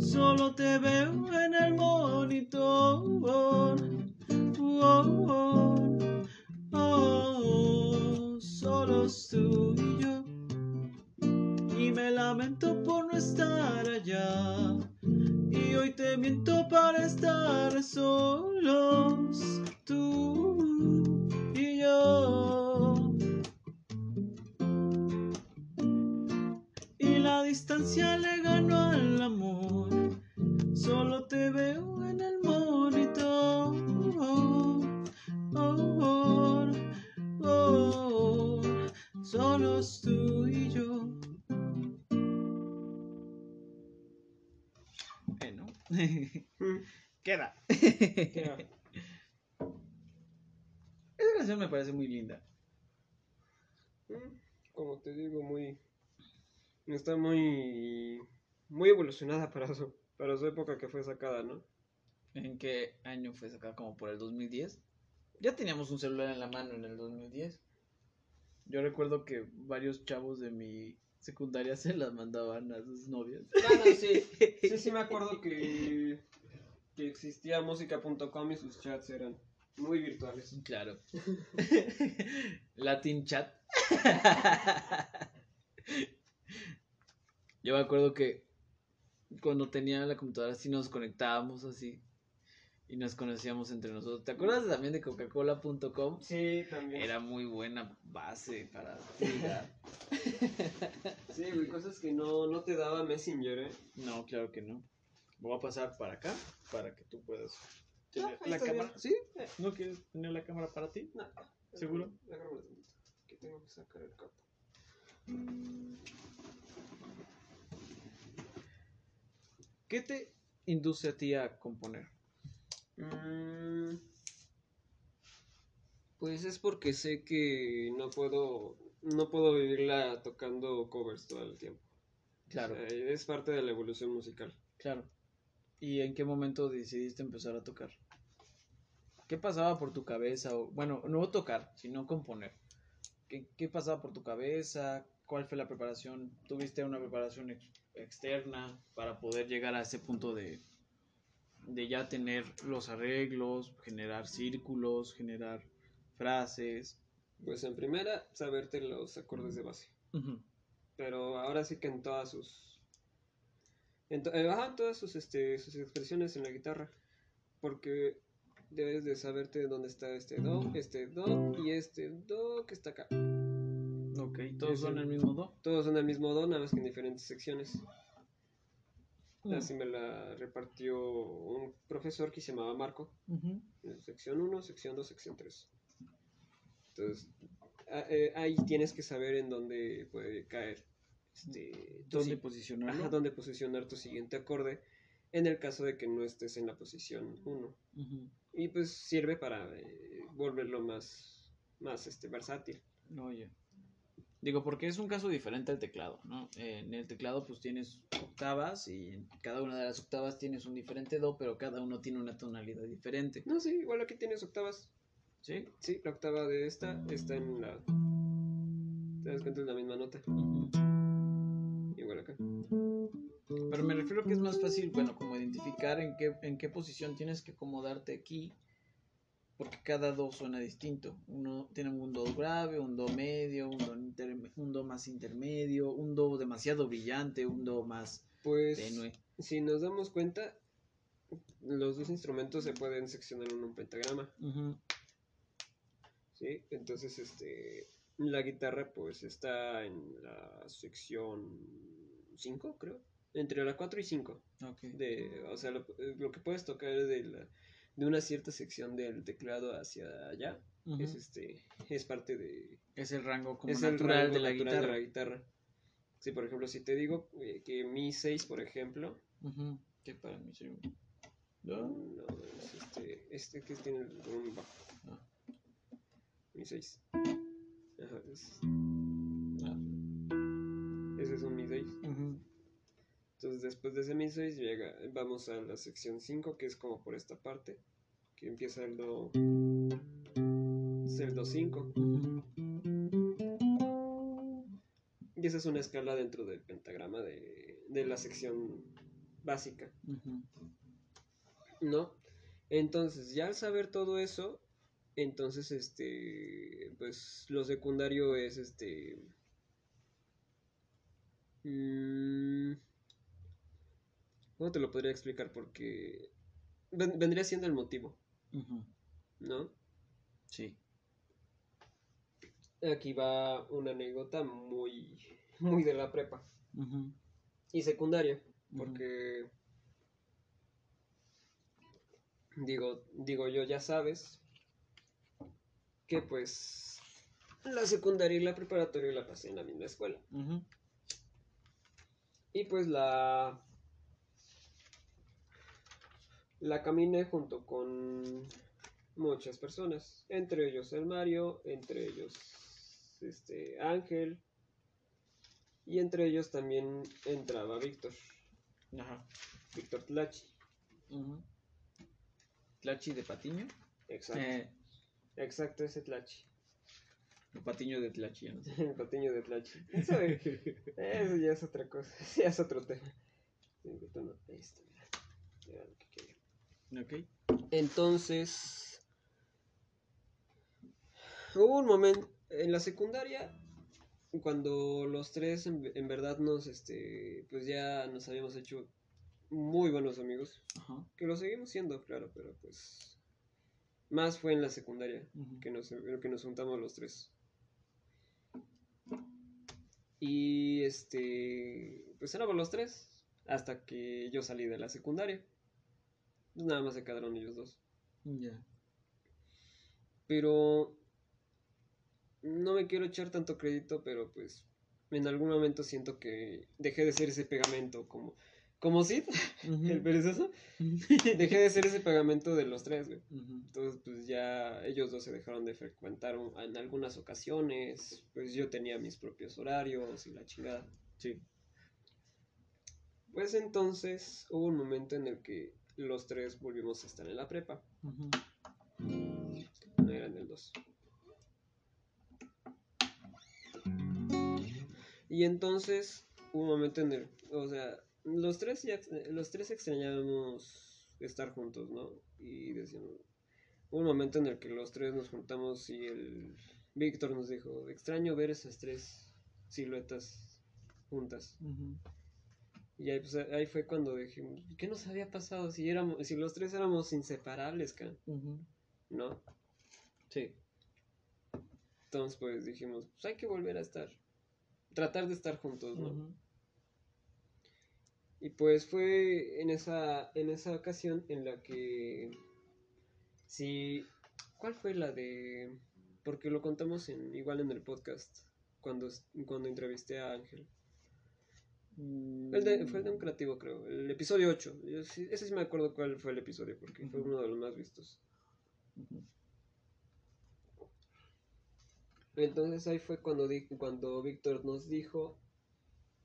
solo te veo en el monitor. Oh, oh, oh, tú y yo y me lamento por no estar allá. Y hoy te miento para estar solo. distancia le ganó al amor. Solo te veo Está muy. Muy evolucionada para su, para su época que fue sacada, ¿no? ¿En qué año fue sacada? Como por el 2010. Ya teníamos un celular en la mano en el 2010. Yo recuerdo que varios chavos de mi secundaria se las mandaban a sus novias. Bueno, sí. Sí, sí, me acuerdo que. Que existía música.com y sus chats eran muy virtuales. Claro. Latin chat. Yo me acuerdo que cuando tenía la computadora así nos conectábamos así y nos conocíamos entre nosotros. ¿Te acuerdas también de coca-cola.com? Sí, también. Era muy buena base para. Sí, güey, cosas que no, no te daba Messenger, ¿eh? No, claro que no. Voy a pasar para acá para que tú puedas tener Ah, ahí la está cámara. bien. ¿Sí? ¿No quieres tener la cámara para ti? No. ¿Seguro? Agárrame Que tengo que sacar el capo. ¿Qué te induce a ti a componer? Mm, Pues es porque sé que no puedo. No puedo vivirla tocando covers todo el tiempo. Claro, O sea, es parte de la evolución musical. claro. ¿Y en qué momento decidiste empezar a tocar? ¿Qué pasaba por tu cabeza? O, bueno, no tocar, sino componer. ¿Qué, qué pasaba por tu cabeza? ¿Cuál fue la preparación? ¿Tuviste una preparación externa para poder llegar a ese punto de, de ya tener los arreglos, generar círculos, generar frases? Pues en primera, saberte los acordes de base. Pero ahora sí que en todas sus. En to- eh, ajá, todas sus, este, sus expresiones en la guitarra. Porque debes de saberte dónde está este do, este do y este do que está acá. Ok, todos son el- mismo do. Todos son el mismo do, nada más que en diferentes secciones. Mm. Así me la repartió un profesor que se llamaba Marco. En Sección 1, sección 2, sección 3. Entonces, a- eh, ahí tienes que saber en dónde puede caer. Este, ¿Dónde si- posicionarlo? Ajá, dónde posicionar tu siguiente acorde en el caso de que no estés en la posición 1. Ujú. Y pues sirve para eh, volverlo más, más este, versátil. Oye. Digo, porque es un caso diferente al teclado, ¿no? Eh, en el teclado pues tienes octavas y en cada una de las octavas tienes un diferente do, pero cada uno tiene una tonalidad diferente. No, sí, igual aquí tienes octavas. ¿Sí? Sí, la octava de esta está en la... ¿Te das cuenta? Es la misma nota. Igual acá. Pero me refiero que es más fácil, bueno, como identificar en qué, en qué posición tienes que acomodarte aquí, porque cada do suena distinto. Uno tiene un do grave, un do medio, un do, interme- un do más intermedio, un do demasiado brillante, un do más Pues... tenue. Si nos damos cuenta, los dos instrumentos se pueden seccionar en un pentagrama. ¿sí? Entonces, este, la guitarra pues está en la sección 5, creo, entre la 4 y 5. Ok. De, o sea, lo, lo que puedes tocar es de, la- de una cierta sección del teclado hacia allá, Ujú. es, este, es parte de... Es el rango como es el natural rango de la natural guitarra. de la guitarra. Sí, por ejemplo, si te digo eh, que mi 6, por ejemplo, Ujú. Que para mí soy. No, ¿No? es este, este que tiene el volumen bajo. Ah. Mi 6. Ajá, es- ese es un Mi 6. Ujú. Entonces después de ese Mi 6 llega, vamos a la sección 5, que es como por esta parte, que empieza el Do. Es el Do 5. Ujú. Y esa es una escala dentro del pentagrama de, de la sección básica. ¿no? Entonces, ya al saber todo eso, entonces, este, pues lo secundario es, este, mm, ¿cómo te lo podría explicar? Porque ven- vendría siendo el motivo. ¿no? Sí. Aquí va una anécdota muy, muy de la prepa y secundaria, porque digo, digo yo, ya sabes que pues la secundaria y la preparatoria la pasé en la misma escuela. Y pues la la caminé junto con muchas personas, entre ellos el Mario, entre ellos este Ángel y entre ellos también entraba Víctor, Ajá. Víctor Tlachi. Ujú. Tlachi de Patiño. Exacto, Eh, exacto ese Tlachi. el Patiño de Tlachi. no. El patiño de Tlachi. Eso, eso ya es otra cosa, ya es otro tema. Está, mira. Mira lo que quería. Ok. Entonces, hubo un momento en la secundaria cuando los tres en, en verdad nos, este, pues ya nos habíamos hecho muy buenos amigos, Ajá. que lo seguimos siendo, claro, pero pues más fue en la secundaria que nos, que nos juntamos los tres. Y este, pues éramos los tres hasta que yo salí de la secundaria. Pues nada más se quedaron ellos dos. Ya. Pero no me quiero echar tanto crédito, pero pues en algún momento siento que dejé de ser ese pegamento como como Sid, el perezoso. Dejé de ser ese pegamento de los tres, güey. Entonces, pues ya ellos dos se dejaron de frecuentar en algunas ocasiones. Pues yo tenía mis propios horarios y la chingada. Sí. Pues entonces hubo un momento en el que los tres volvimos a estar en la prepa. No eran del 2. Y entonces hubo un momento en el, o sea, los tres ya, los tres extrañábamos estar juntos, ¿no? Y decíamos, hubo un momento en el que los tres nos juntamos y el Víctor nos dijo, extraño ver esas tres siluetas juntas. Y ahí, pues, ahí fue cuando dijimos, ¿qué nos había pasado si éramos, si los tres éramos inseparables? Ujú. ¿no? Sí. Entonces, pues dijimos, pues hay que volver a estar, tratar de estar juntos, ¿no? Y pues fue en esa, en esa ocasión en la que, sí, ¿cuál fue la de, porque lo contamos en, igual en el podcast, cuando, cuando entrevisté a Ángel. El de- fue de un creativo, creo, el episodio 8. Yo sí- ese sí me acuerdo cuál fue el episodio, porque fue uno de los más vistos. Entonces ahí fue cuando, di- cuando Víctor nos dijo,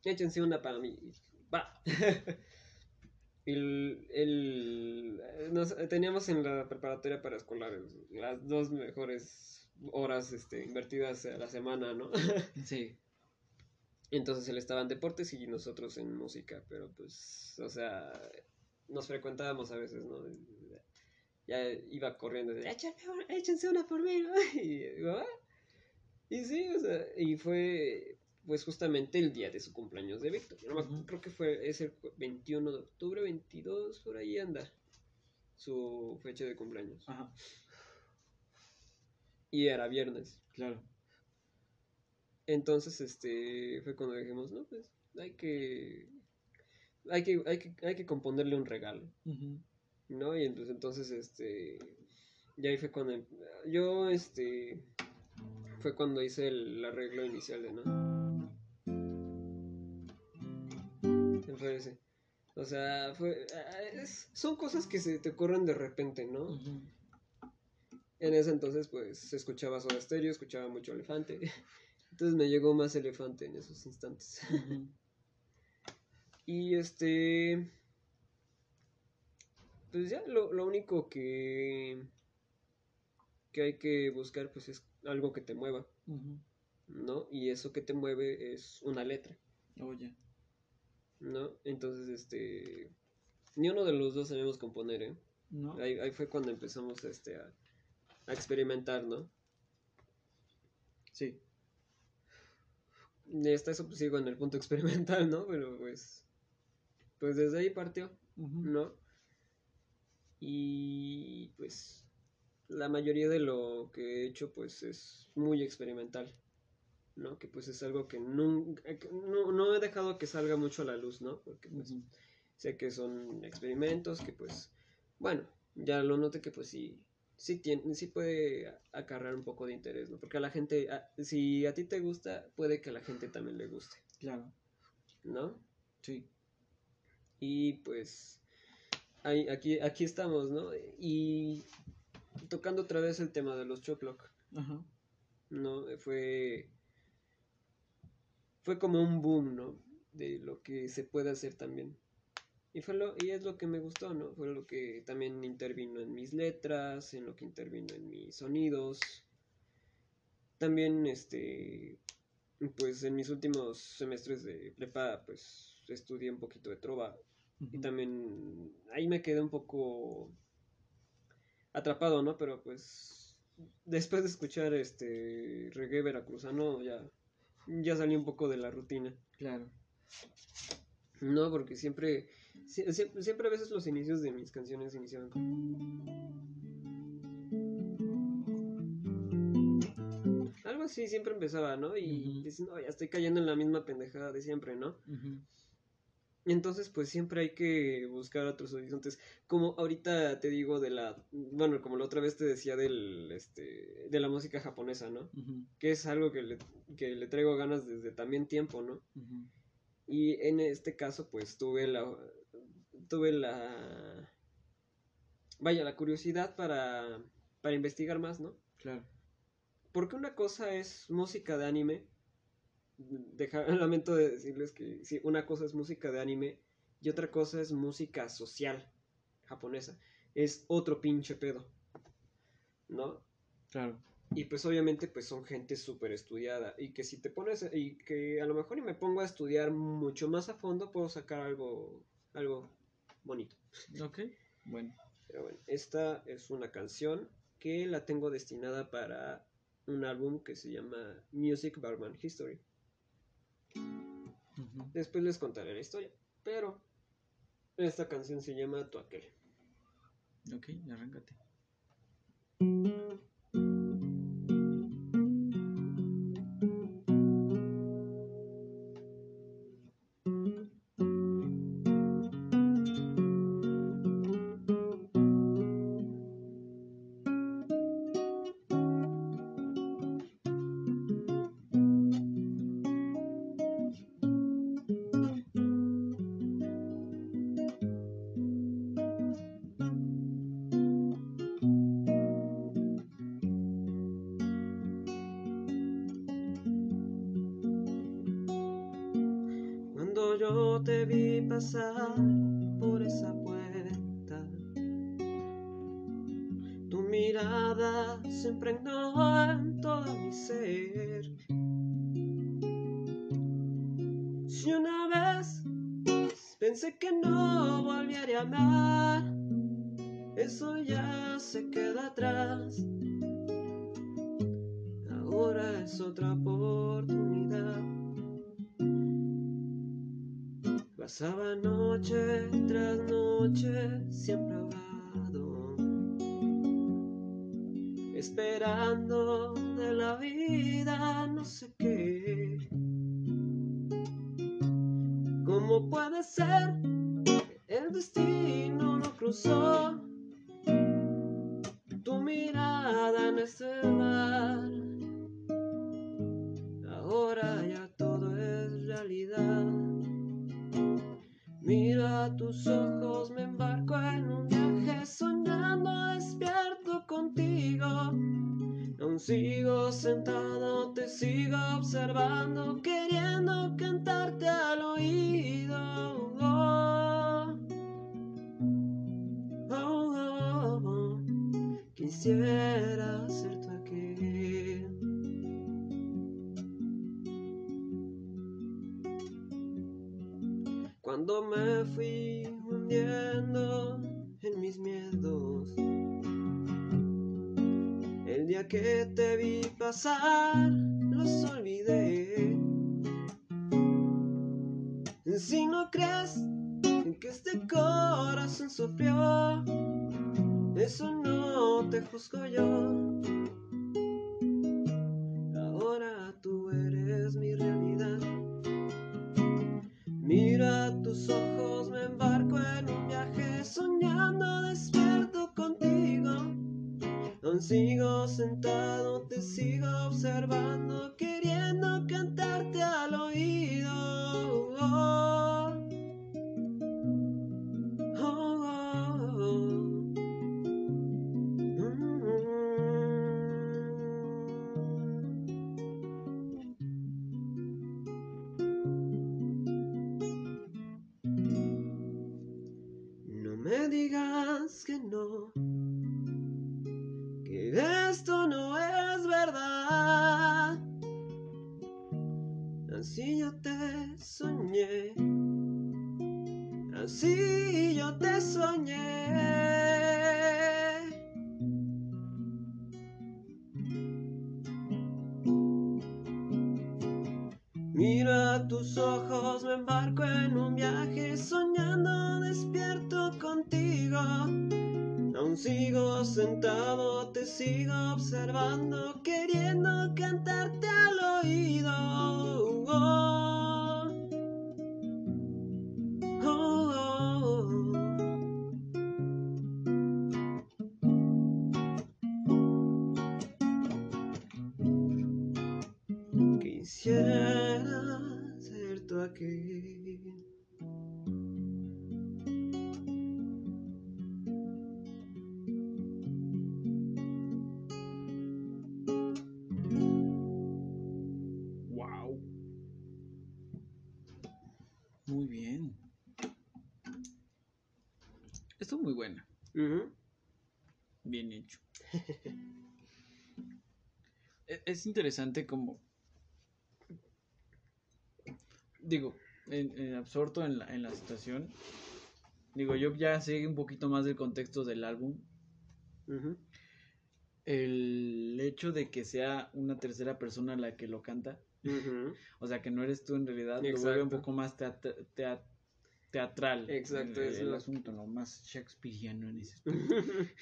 échense una para mí. Y Va. El, el- nos- teníamos en la preparatoria para escolares las dos mejores horas este, invertidas a la semana, ¿no? Sí. Entonces él estaba en deportes y nosotros en música, pero pues, o sea, nos frecuentábamos a veces, ¿no? Ya iba corriendo, de, "Échame una- échense una por mí, ¿no? Y, "Ah". y sí, o sea, y fue pues justamente el día de su cumpleaños de Víctor. Creo que fue, es el cu- 21 de octubre, 22, por ahí anda su fecha de cumpleaños. Ajá. Y era viernes. Claro. Entonces, este, fue cuando dijimos, no, pues, hay que, hay que, hay que, hay que componerle un regalo. ¿no? Y entonces, entonces, este, y ahí fue cuando, em- yo, este, fue cuando hice el arreglo inicial de, ¿no? Fue ese. O sea, fue, es- son cosas que se te ocurren de repente, ¿no? En ese entonces, pues, escuchaba Soda Stereo, escuchaba mucho Elefante. Entonces me llegó más Elefante en esos instantes. Y este. Pues ya, lo, lo único que. que hay que buscar, pues es algo que te mueva. ¿no? Y eso que te mueve es una letra, Oye. ¿no? Entonces, este. Ni uno de los dos sabíamos componer, ¿eh? ¿No? Ahí, ahí fue cuando empezamos este, a, a experimentar, ¿no? Sí. Hasta eso pues sigo en el punto experimental, ¿no? Pero pues. Pues desde ahí partió. ¿no? Y pues la mayoría de lo que he hecho pues es muy experimental, ¿no? Que pues es algo que nunca, no, no he dejado que salga mucho a la luz, ¿no? Porque pues sé que son experimentos que pues, bueno, ya lo noté que pues sí, sí, tiene, sí puede acarrear un poco de interés, ¿no? Porque a la gente, a- si a ti te gusta, puede que a la gente también le guste, Claro. ¿no? Sí. Y pues ahí- aquí, aquí estamos, ¿no? Y tocando otra vez el tema de los Choclock, Ajá. ¿no? Fue, fue como un boom, ¿no? De lo que se puede hacer también. Y, fue lo, y es lo que me gustó, ¿no? Fue lo que también intervino en mis letras, en lo que intervino en mis sonidos. También, este, pues en mis últimos semestres de prepa, pues estudié un poquito de trova. Y también ahí me quedé un poco atrapado, ¿no? Pero pues después de escuchar este reggae veracruzano ya, ya salí un poco de la rutina. Claro. No, porque siempre, sie- siempre, a veces los inicios de mis canciones iniciaban con... Algo así siempre empezaba, ¿no? Y dices, no, ya estoy cayendo en la misma pendejada de siempre, ¿no? Entonces, pues siempre hay que buscar otros horizontes. Como ahorita te digo de la, bueno, como la otra vez te decía del, este, de la música japonesa, ¿no? Que es algo que le, que le traigo ganas desde también tiempo, ¿no? Y en este caso, pues tuve la, tuve la, vaya, la curiosidad para, para investigar más, ¿no? Claro. Porque una cosa es música de anime. Deja, lamento de decirles que sí, una cosa es música de anime y otra cosa es música social japonesa. Es otro pinche pedo. ¿No? Claro. Y pues obviamente pues son gente súper estudiada y que si te pones y que a lo mejor y me pongo a estudiar mucho más a fondo puedo sacar algo algo bonito. Ok. Bueno. Pero bueno, esta es una canción que la tengo destinada para un álbum que se llama Music Barman History. Después les contaré la historia, pero esta canción se llama Tu aquel. Ok, arráncate. Cuando me fui hundiendo en mis miedos, el día que te vi pasar, los olvidé. Si no crees que este corazón interesante como... Digo, en- en absorto en la, en la situación. Digo, yo ya sé un poquito más del contexto del álbum. El hecho de que sea una tercera persona la que lo canta. O sea, que no eres tú en realidad. Lo vuelve un Exacto. poco más teat- tea- teatral. Exacto, el, es el lo- asunto, ¿no? Más shakespeariano en ese aspecto.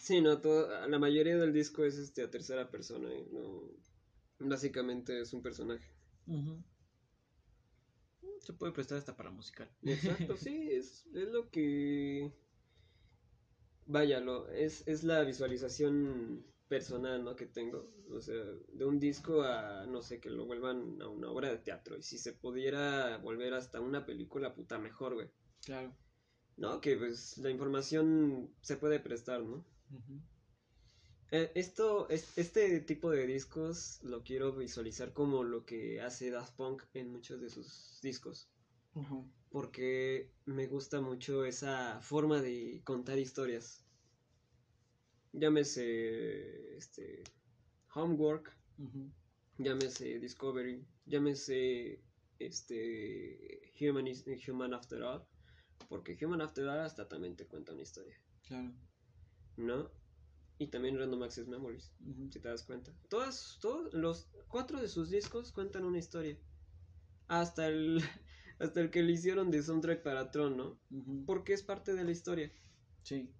Sí, no, todo- la mayoría del disco es este a tercera persona, y no, básicamente es un personaje. Se puede prestar hasta para musical. Exacto, sí, es, es lo que vaya, lo, es, es la visualización personal, ¿no? que tengo, o sea, de un disco a, no sé, que lo vuelvan a una obra de teatro, y si se pudiera volver hasta una película, puta, mejor, güey. Claro. No, que pues la información se puede prestar, ¿no? Eh, Esto, es- este tipo de discos lo quiero visualizar como lo que hace Daft Punk en muchos de sus discos, porque me gusta mucho esa forma de contar historias. Llámese este Homework, llámese Discovery, llámese este Human, is- Human After All, porque Human After All hasta también te cuenta una historia, Claro. ¿no? Y también Random Access Memories. Si te das cuenta. Todas, todos los cuatro de sus discos cuentan una historia. Hasta el, hasta el que le hicieron de soundtrack para Tron, ¿no? Porque es parte de la historia. Sí.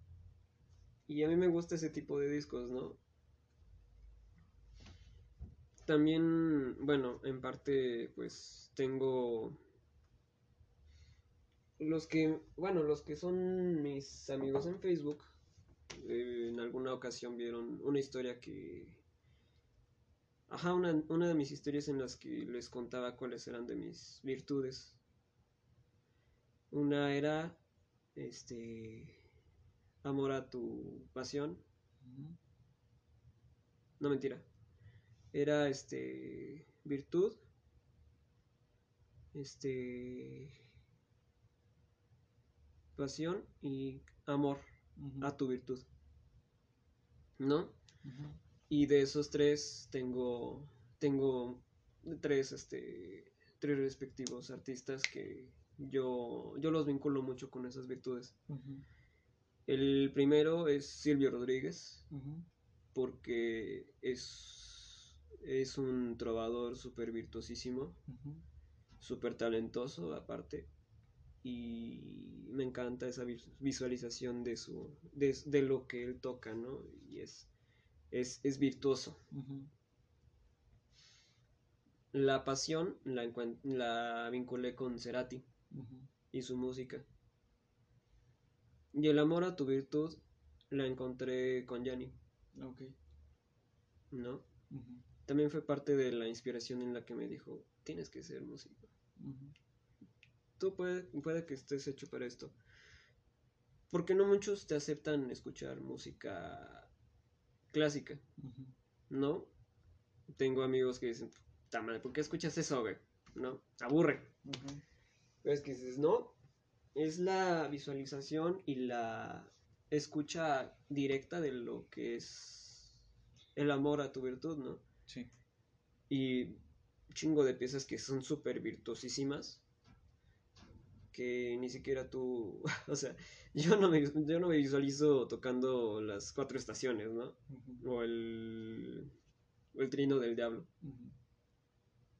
Y a mí me gusta ese tipo de discos, ¿no? También, bueno, en parte, pues tengo los que, bueno, los que son mis amigos en Facebook, eh, en alguna ocasión vieron una historia que, ajá, una, una de mis historias en las que les contaba cuáles eran de mis virtudes. Una era, este, amor a tu pasión, no mentira, era, este, virtud, este, pasión y amor a tu virtud, ¿no? Y de esos tres tengo, tengo tres, este, tres respectivos artistas que yo, yo los vinculo mucho con esas virtudes. El primero es Silvio Rodríguez, porque es, es un trovador súper virtuosísimo, Ujú. súper talentoso aparte, y me encanta esa vis- visualización de, su, de, de lo que él toca, ¿no? Y es, es, es virtuoso. La pasión la, la vinculé con Cerati y su música. Y el amor a tu virtud la encontré con Yanni, Ok. ¿no? También fue parte de la inspiración en la que me dijo, tienes que ser músico. Tú puede, puede que estés hecho para esto. Porque no muchos te aceptan escuchar música clásica. ¿no? Tengo amigos que dicen, "Ta madre, ¿por qué escuchas eso, güey? ¿No? Aburre. Pero es que dices, no, es la visualización y la escucha directa de lo que es el amor a tu virtud, ¿no? Sí. Y chingo de piezas que son súper virtuosísimas. Que ni siquiera tú. o sea, yo no, me, yo no me visualizo tocando las cuatro estaciones, ¿no? O el. O el trino del diablo.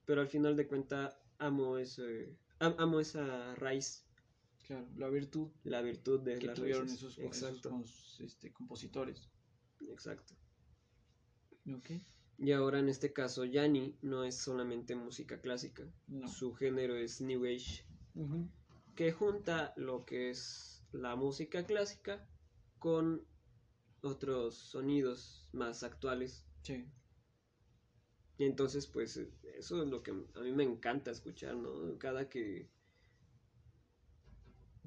Pero al final de cuentas, amo ese. Amo esa raíz. Claro, la virtud. La virtud de que las tuvieron raíces. esos, Exacto. esos, este, compositores. Exacto. Ok. Y ahora en este caso, Yanni no es solamente música clásica. No. Su género es New Age, que junta lo que es la música clásica con otros sonidos más actuales. Sí. Y entonces, pues, eso es lo que a mí me encanta escuchar, ¿no? Cada que,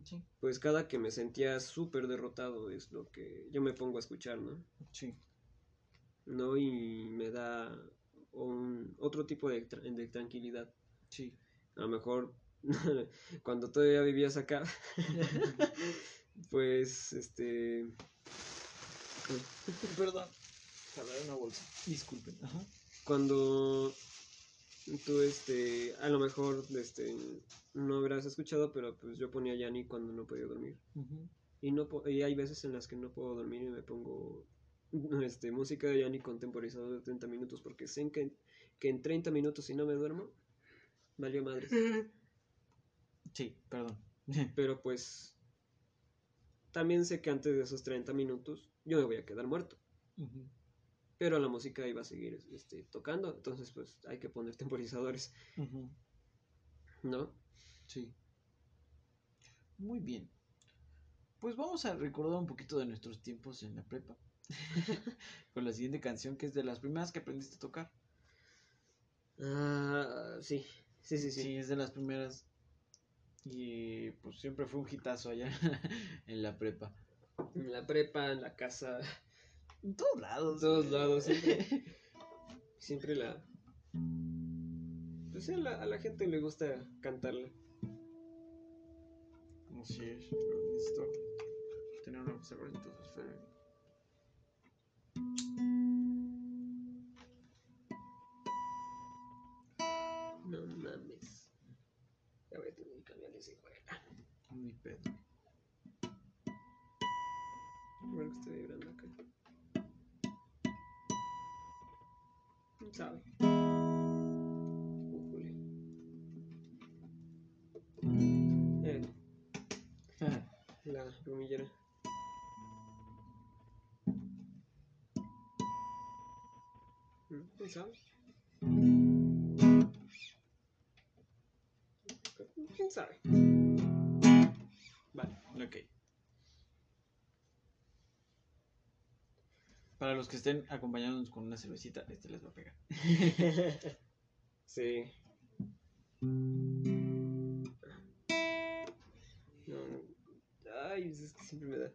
Sí. pues, cada que me sentía súper derrotado es lo que yo me pongo a escuchar, ¿no? Sí. ¿No? Y me da un, otro tipo de, tra- de tranquilidad. Sí. A lo mejor cuando todavía vivías acá, pues este Perdón. Jalar una bolsa. Disculpen. Ajá. cuando tú este a lo mejor este no habrás escuchado, pero pues yo ponía Yanni cuando no podía dormir. Y no po- y hay veces en las que no puedo dormir y me pongo este música de Yanni con temporizador de 30 minutos porque sé que, que en 30 minutos si no me duermo valió madre. Sí, perdón. Pero pues también sé que antes de esos 30 minutos yo me voy a quedar muerto. Pero la música iba a seguir este, tocando, entonces pues hay que poner temporizadores. ¿no? Sí. Muy bien. Pues vamos a recordar un poquito de nuestros tiempos en la prepa. Con la siguiente canción que es de las primeras que aprendiste a tocar. Ah, sí, sí, sí, Sí, sí. es de las primeras. Y pues siempre fue un hitazo allá en la prepa. En la prepa, en la casa, En todos en lados. todos lados, siempre, siempre la... Pues sí, a la, a la gente le gusta cantarla. Así es. pero Necesito tener una observación. Entonces. No mames. Ya voy a tener que cambiar ese juega. Ni pedo. ¿Quién sabe? Újule. Eh, la plumillera. Mm, ¿Quién sabe? ¿Quién sabe? Vale, ok. Los que estén acompañándonos con una cervecita, este les va a pegar. Sí. No. Ay, es que siempre me da.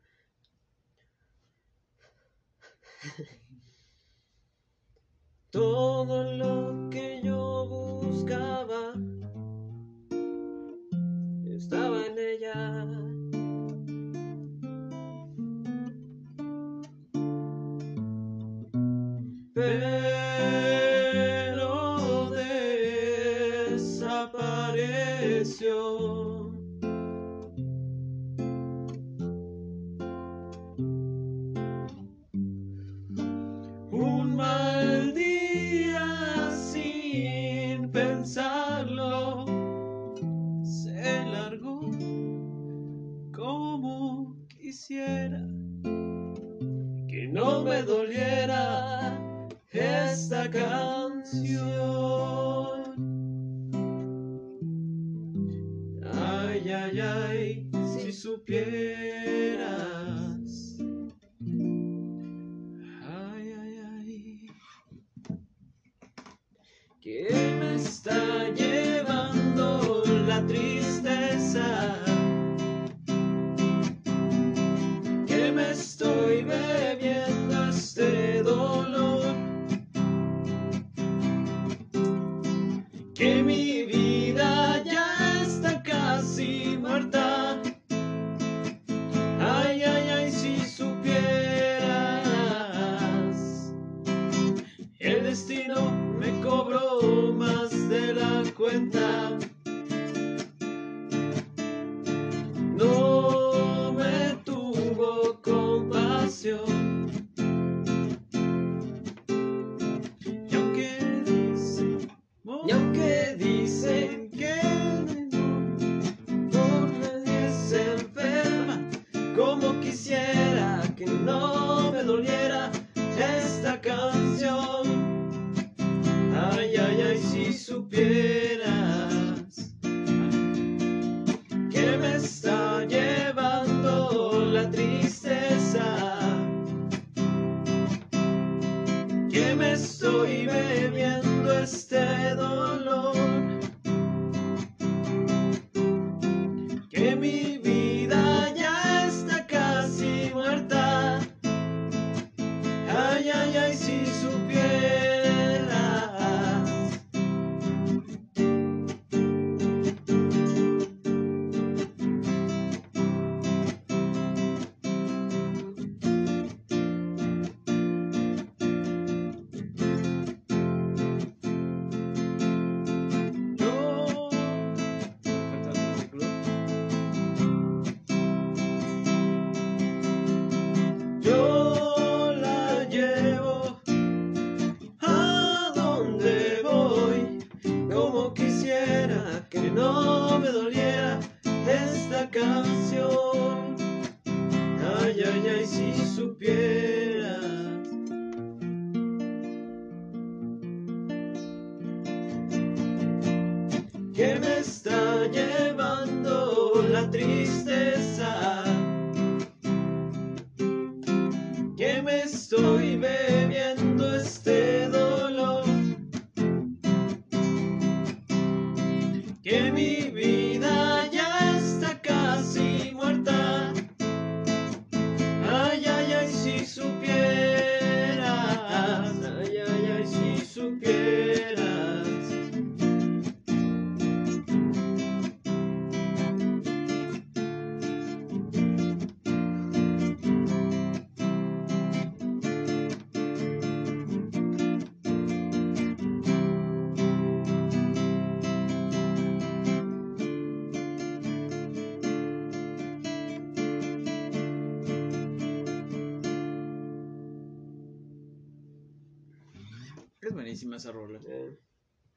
Todo lo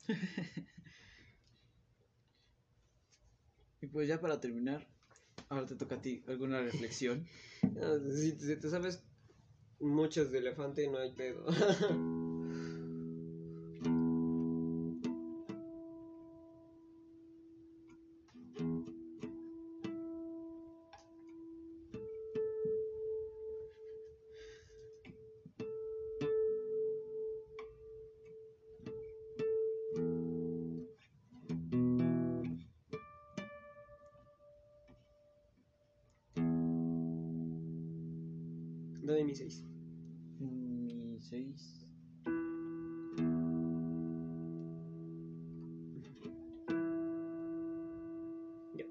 Y pues ya para terminar, ahora te toca a ti alguna reflexión. no, si, te sabes muchas de elefante, no hay pedo. mi 6. Mi 6. Ya.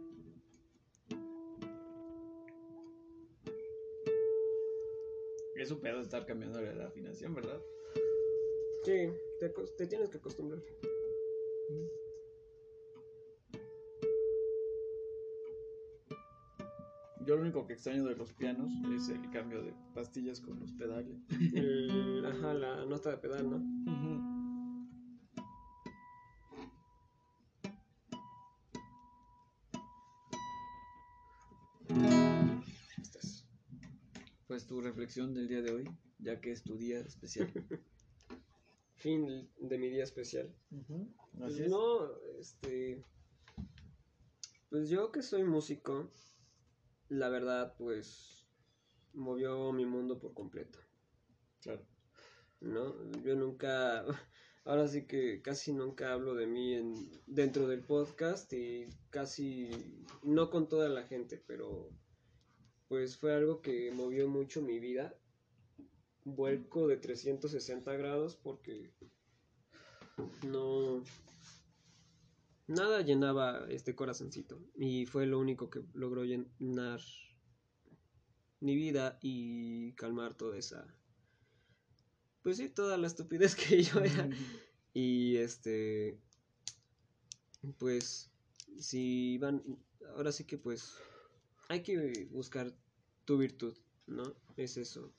Es un pedo estar cambiando la afinación, ¿verdad? Sí, te, tienes que acostumbrar. Yo lo único que extraño de los pianos es el cambio de pastillas con los pedales. El- ajá, la nota de pedal, ¿no? Pues tu reflexión del día de hoy, ya que es tu día especial. Fin de mi día especial. Pues es. no, este. Pues yo que soy músico, la verdad, pues. movió mi mundo por completo. Claro. ¿no? Yo nunca, ahora sí que casi nunca hablo de mí en, dentro del podcast y casi, no con toda la gente, pero pues fue algo que movió mucho mi vida. Vuelco de 360 grados porque no, nada llenaba este corazoncito y fue lo único que logró llenar mi vida y calmar toda esa pues sí, toda la estupidez que yo era. Y este, pues, si van, ahora sí que pues, hay que buscar tu virtud, ¿no? Es eso,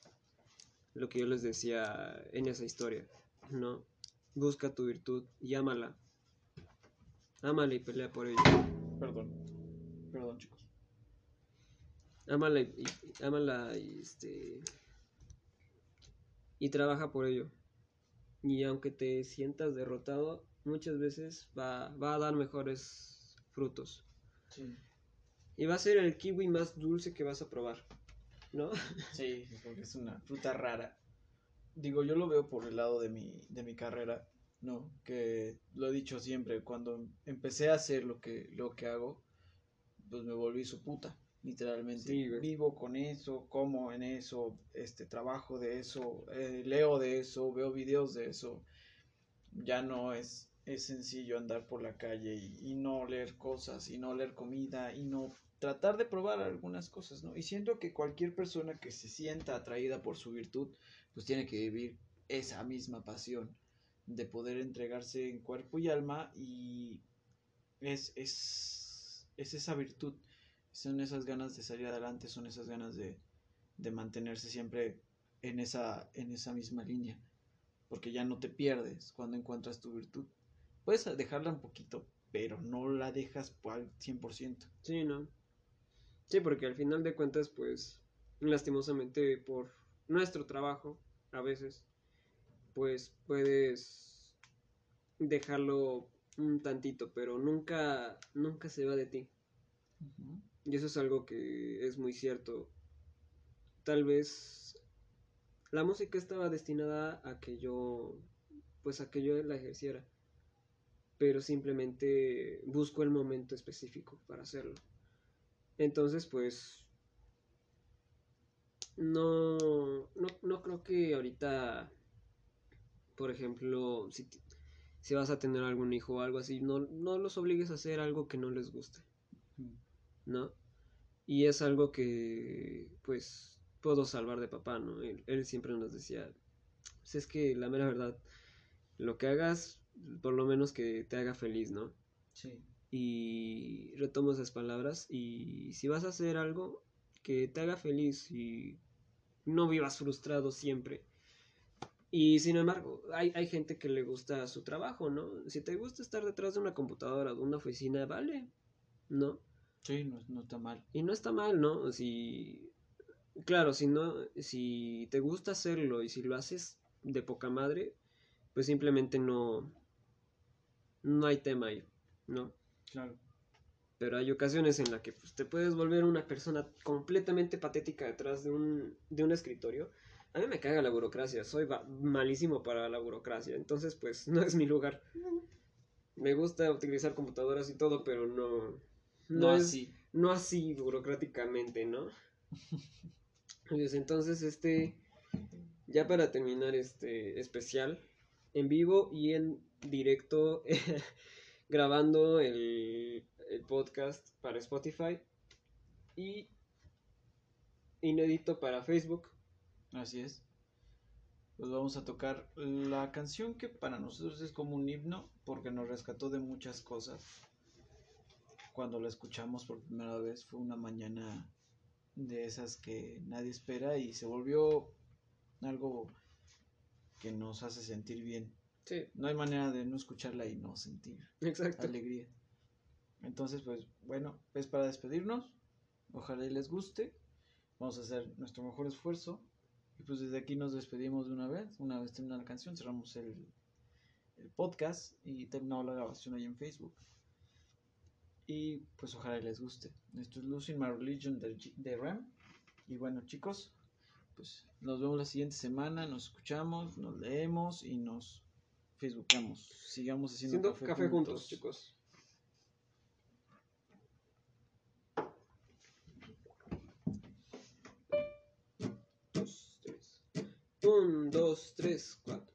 lo que yo les decía en esa historia, ¿no? Busca tu virtud y ámala. Y pelea por ella. Perdón. Perdón, chicos. Ámala y- ámala y este y trabaja por ello. Y aunque te sientas derrotado, muchas veces va, va a dar mejores frutos. Sí. Y va a ser el kiwi más dulce que vas a probar, ¿no? Sí, porque es una fruta rara. digo, yo lo veo por el lado de mi, de mi carrera, ¿no? Que lo he dicho siempre, cuando empecé a hacer lo que, lo que hago, pues me volví su puta, literalmente. Sí. Vivo con eso, como en eso, este, trabajo de eso, eh, leo de eso, veo videos de eso. Ya no es, es sencillo andar por la calle y, y no leer cosas, y no leer comida, y no tratar de probar algunas cosas, ¿no? Y siento que cualquier persona que se sienta atraída por su virtud, pues tiene que vivir esa misma pasión de poder entregarse en cuerpo y alma y es, es, es esa virtud, son esas ganas de salir adelante, son esas ganas de, de mantenerse siempre en esa, en esa misma línea, porque ya no te pierdes cuando encuentras tu virtud. Puedes dejarla un poquito, pero no la dejas al 100%. Sí, ¿no? Sí, porque al final de cuentas, pues, lastimosamente por nuestro trabajo, a veces, pues puedes dejarlo un tantito, pero nunca, nunca se va de ti. Y eso es algo que es muy cierto. Tal vez la música estaba destinada a que yo, pues a que yo la ejerciera, pero simplemente busco el momento específico para hacerlo. Entonces, pues, no, no, no creo que ahorita, por ejemplo, si, si vas a tener algún hijo o algo así, no, no los obligues a hacer algo que no les guste. ¿no? Y es algo que, pues, puedo salvar de papá, ¿no? Él, él siempre nos decía, pues es que la mera verdad, lo que hagas, por lo menos que te haga feliz, ¿no? Sí. Y retomo esas palabras y si vas a hacer algo que te haga feliz y no vivas frustrado siempre. Y sin embargo, hay, hay gente que le gusta su trabajo, ¿no? Si te gusta estar detrás de una computadora o de una oficina, vale, ¿no? Sí, no, no está mal. Y no está mal, ¿no? Si, claro, si no, si te gusta hacerlo y si lo haces de poca madre, pues simplemente no, no hay tema ahí, ¿no? Claro. Pero hay ocasiones en las que pues, te puedes volver una persona completamente patética detrás de un, de un escritorio. A mí me caga la burocracia, soy malísimo para la burocracia, entonces pues no es mi lugar. Me gusta utilizar computadoras y todo, pero no, No, así. no así burocráticamente, ¿no? Pues entonces, este, ya para terminar este especial, en vivo y en directo, grabando el, el podcast para Spotify y inédito para Facebook. Así es. Pues vamos a tocar la canción que para nosotros es como un himno porque nos rescató de muchas cosas. Cuando la escuchamos por primera vez fue una mañana de esas que nadie espera y se volvió algo que nos hace sentir bien. Sí, No hay manera de no escucharla y no sentir exacto. alegría. Entonces, pues bueno, es para despedirnos. Ojalá y les guste. Vamos a hacer nuestro mejor esfuerzo. Y pues desde aquí nos despedimos de una vez. Una vez terminada la canción, cerramos el, el podcast y terminamos la grabación ahí en Facebook. Y pues ojalá les guste. Esto es Losing My Religion de, de Ram. Y bueno, chicos, pues nos vemos la siguiente semana. Nos escuchamos, nos leemos y nos Facebookamos. Sigamos haciendo Haciendo café, juntos, chicos. Un, dos, tres, cuatro.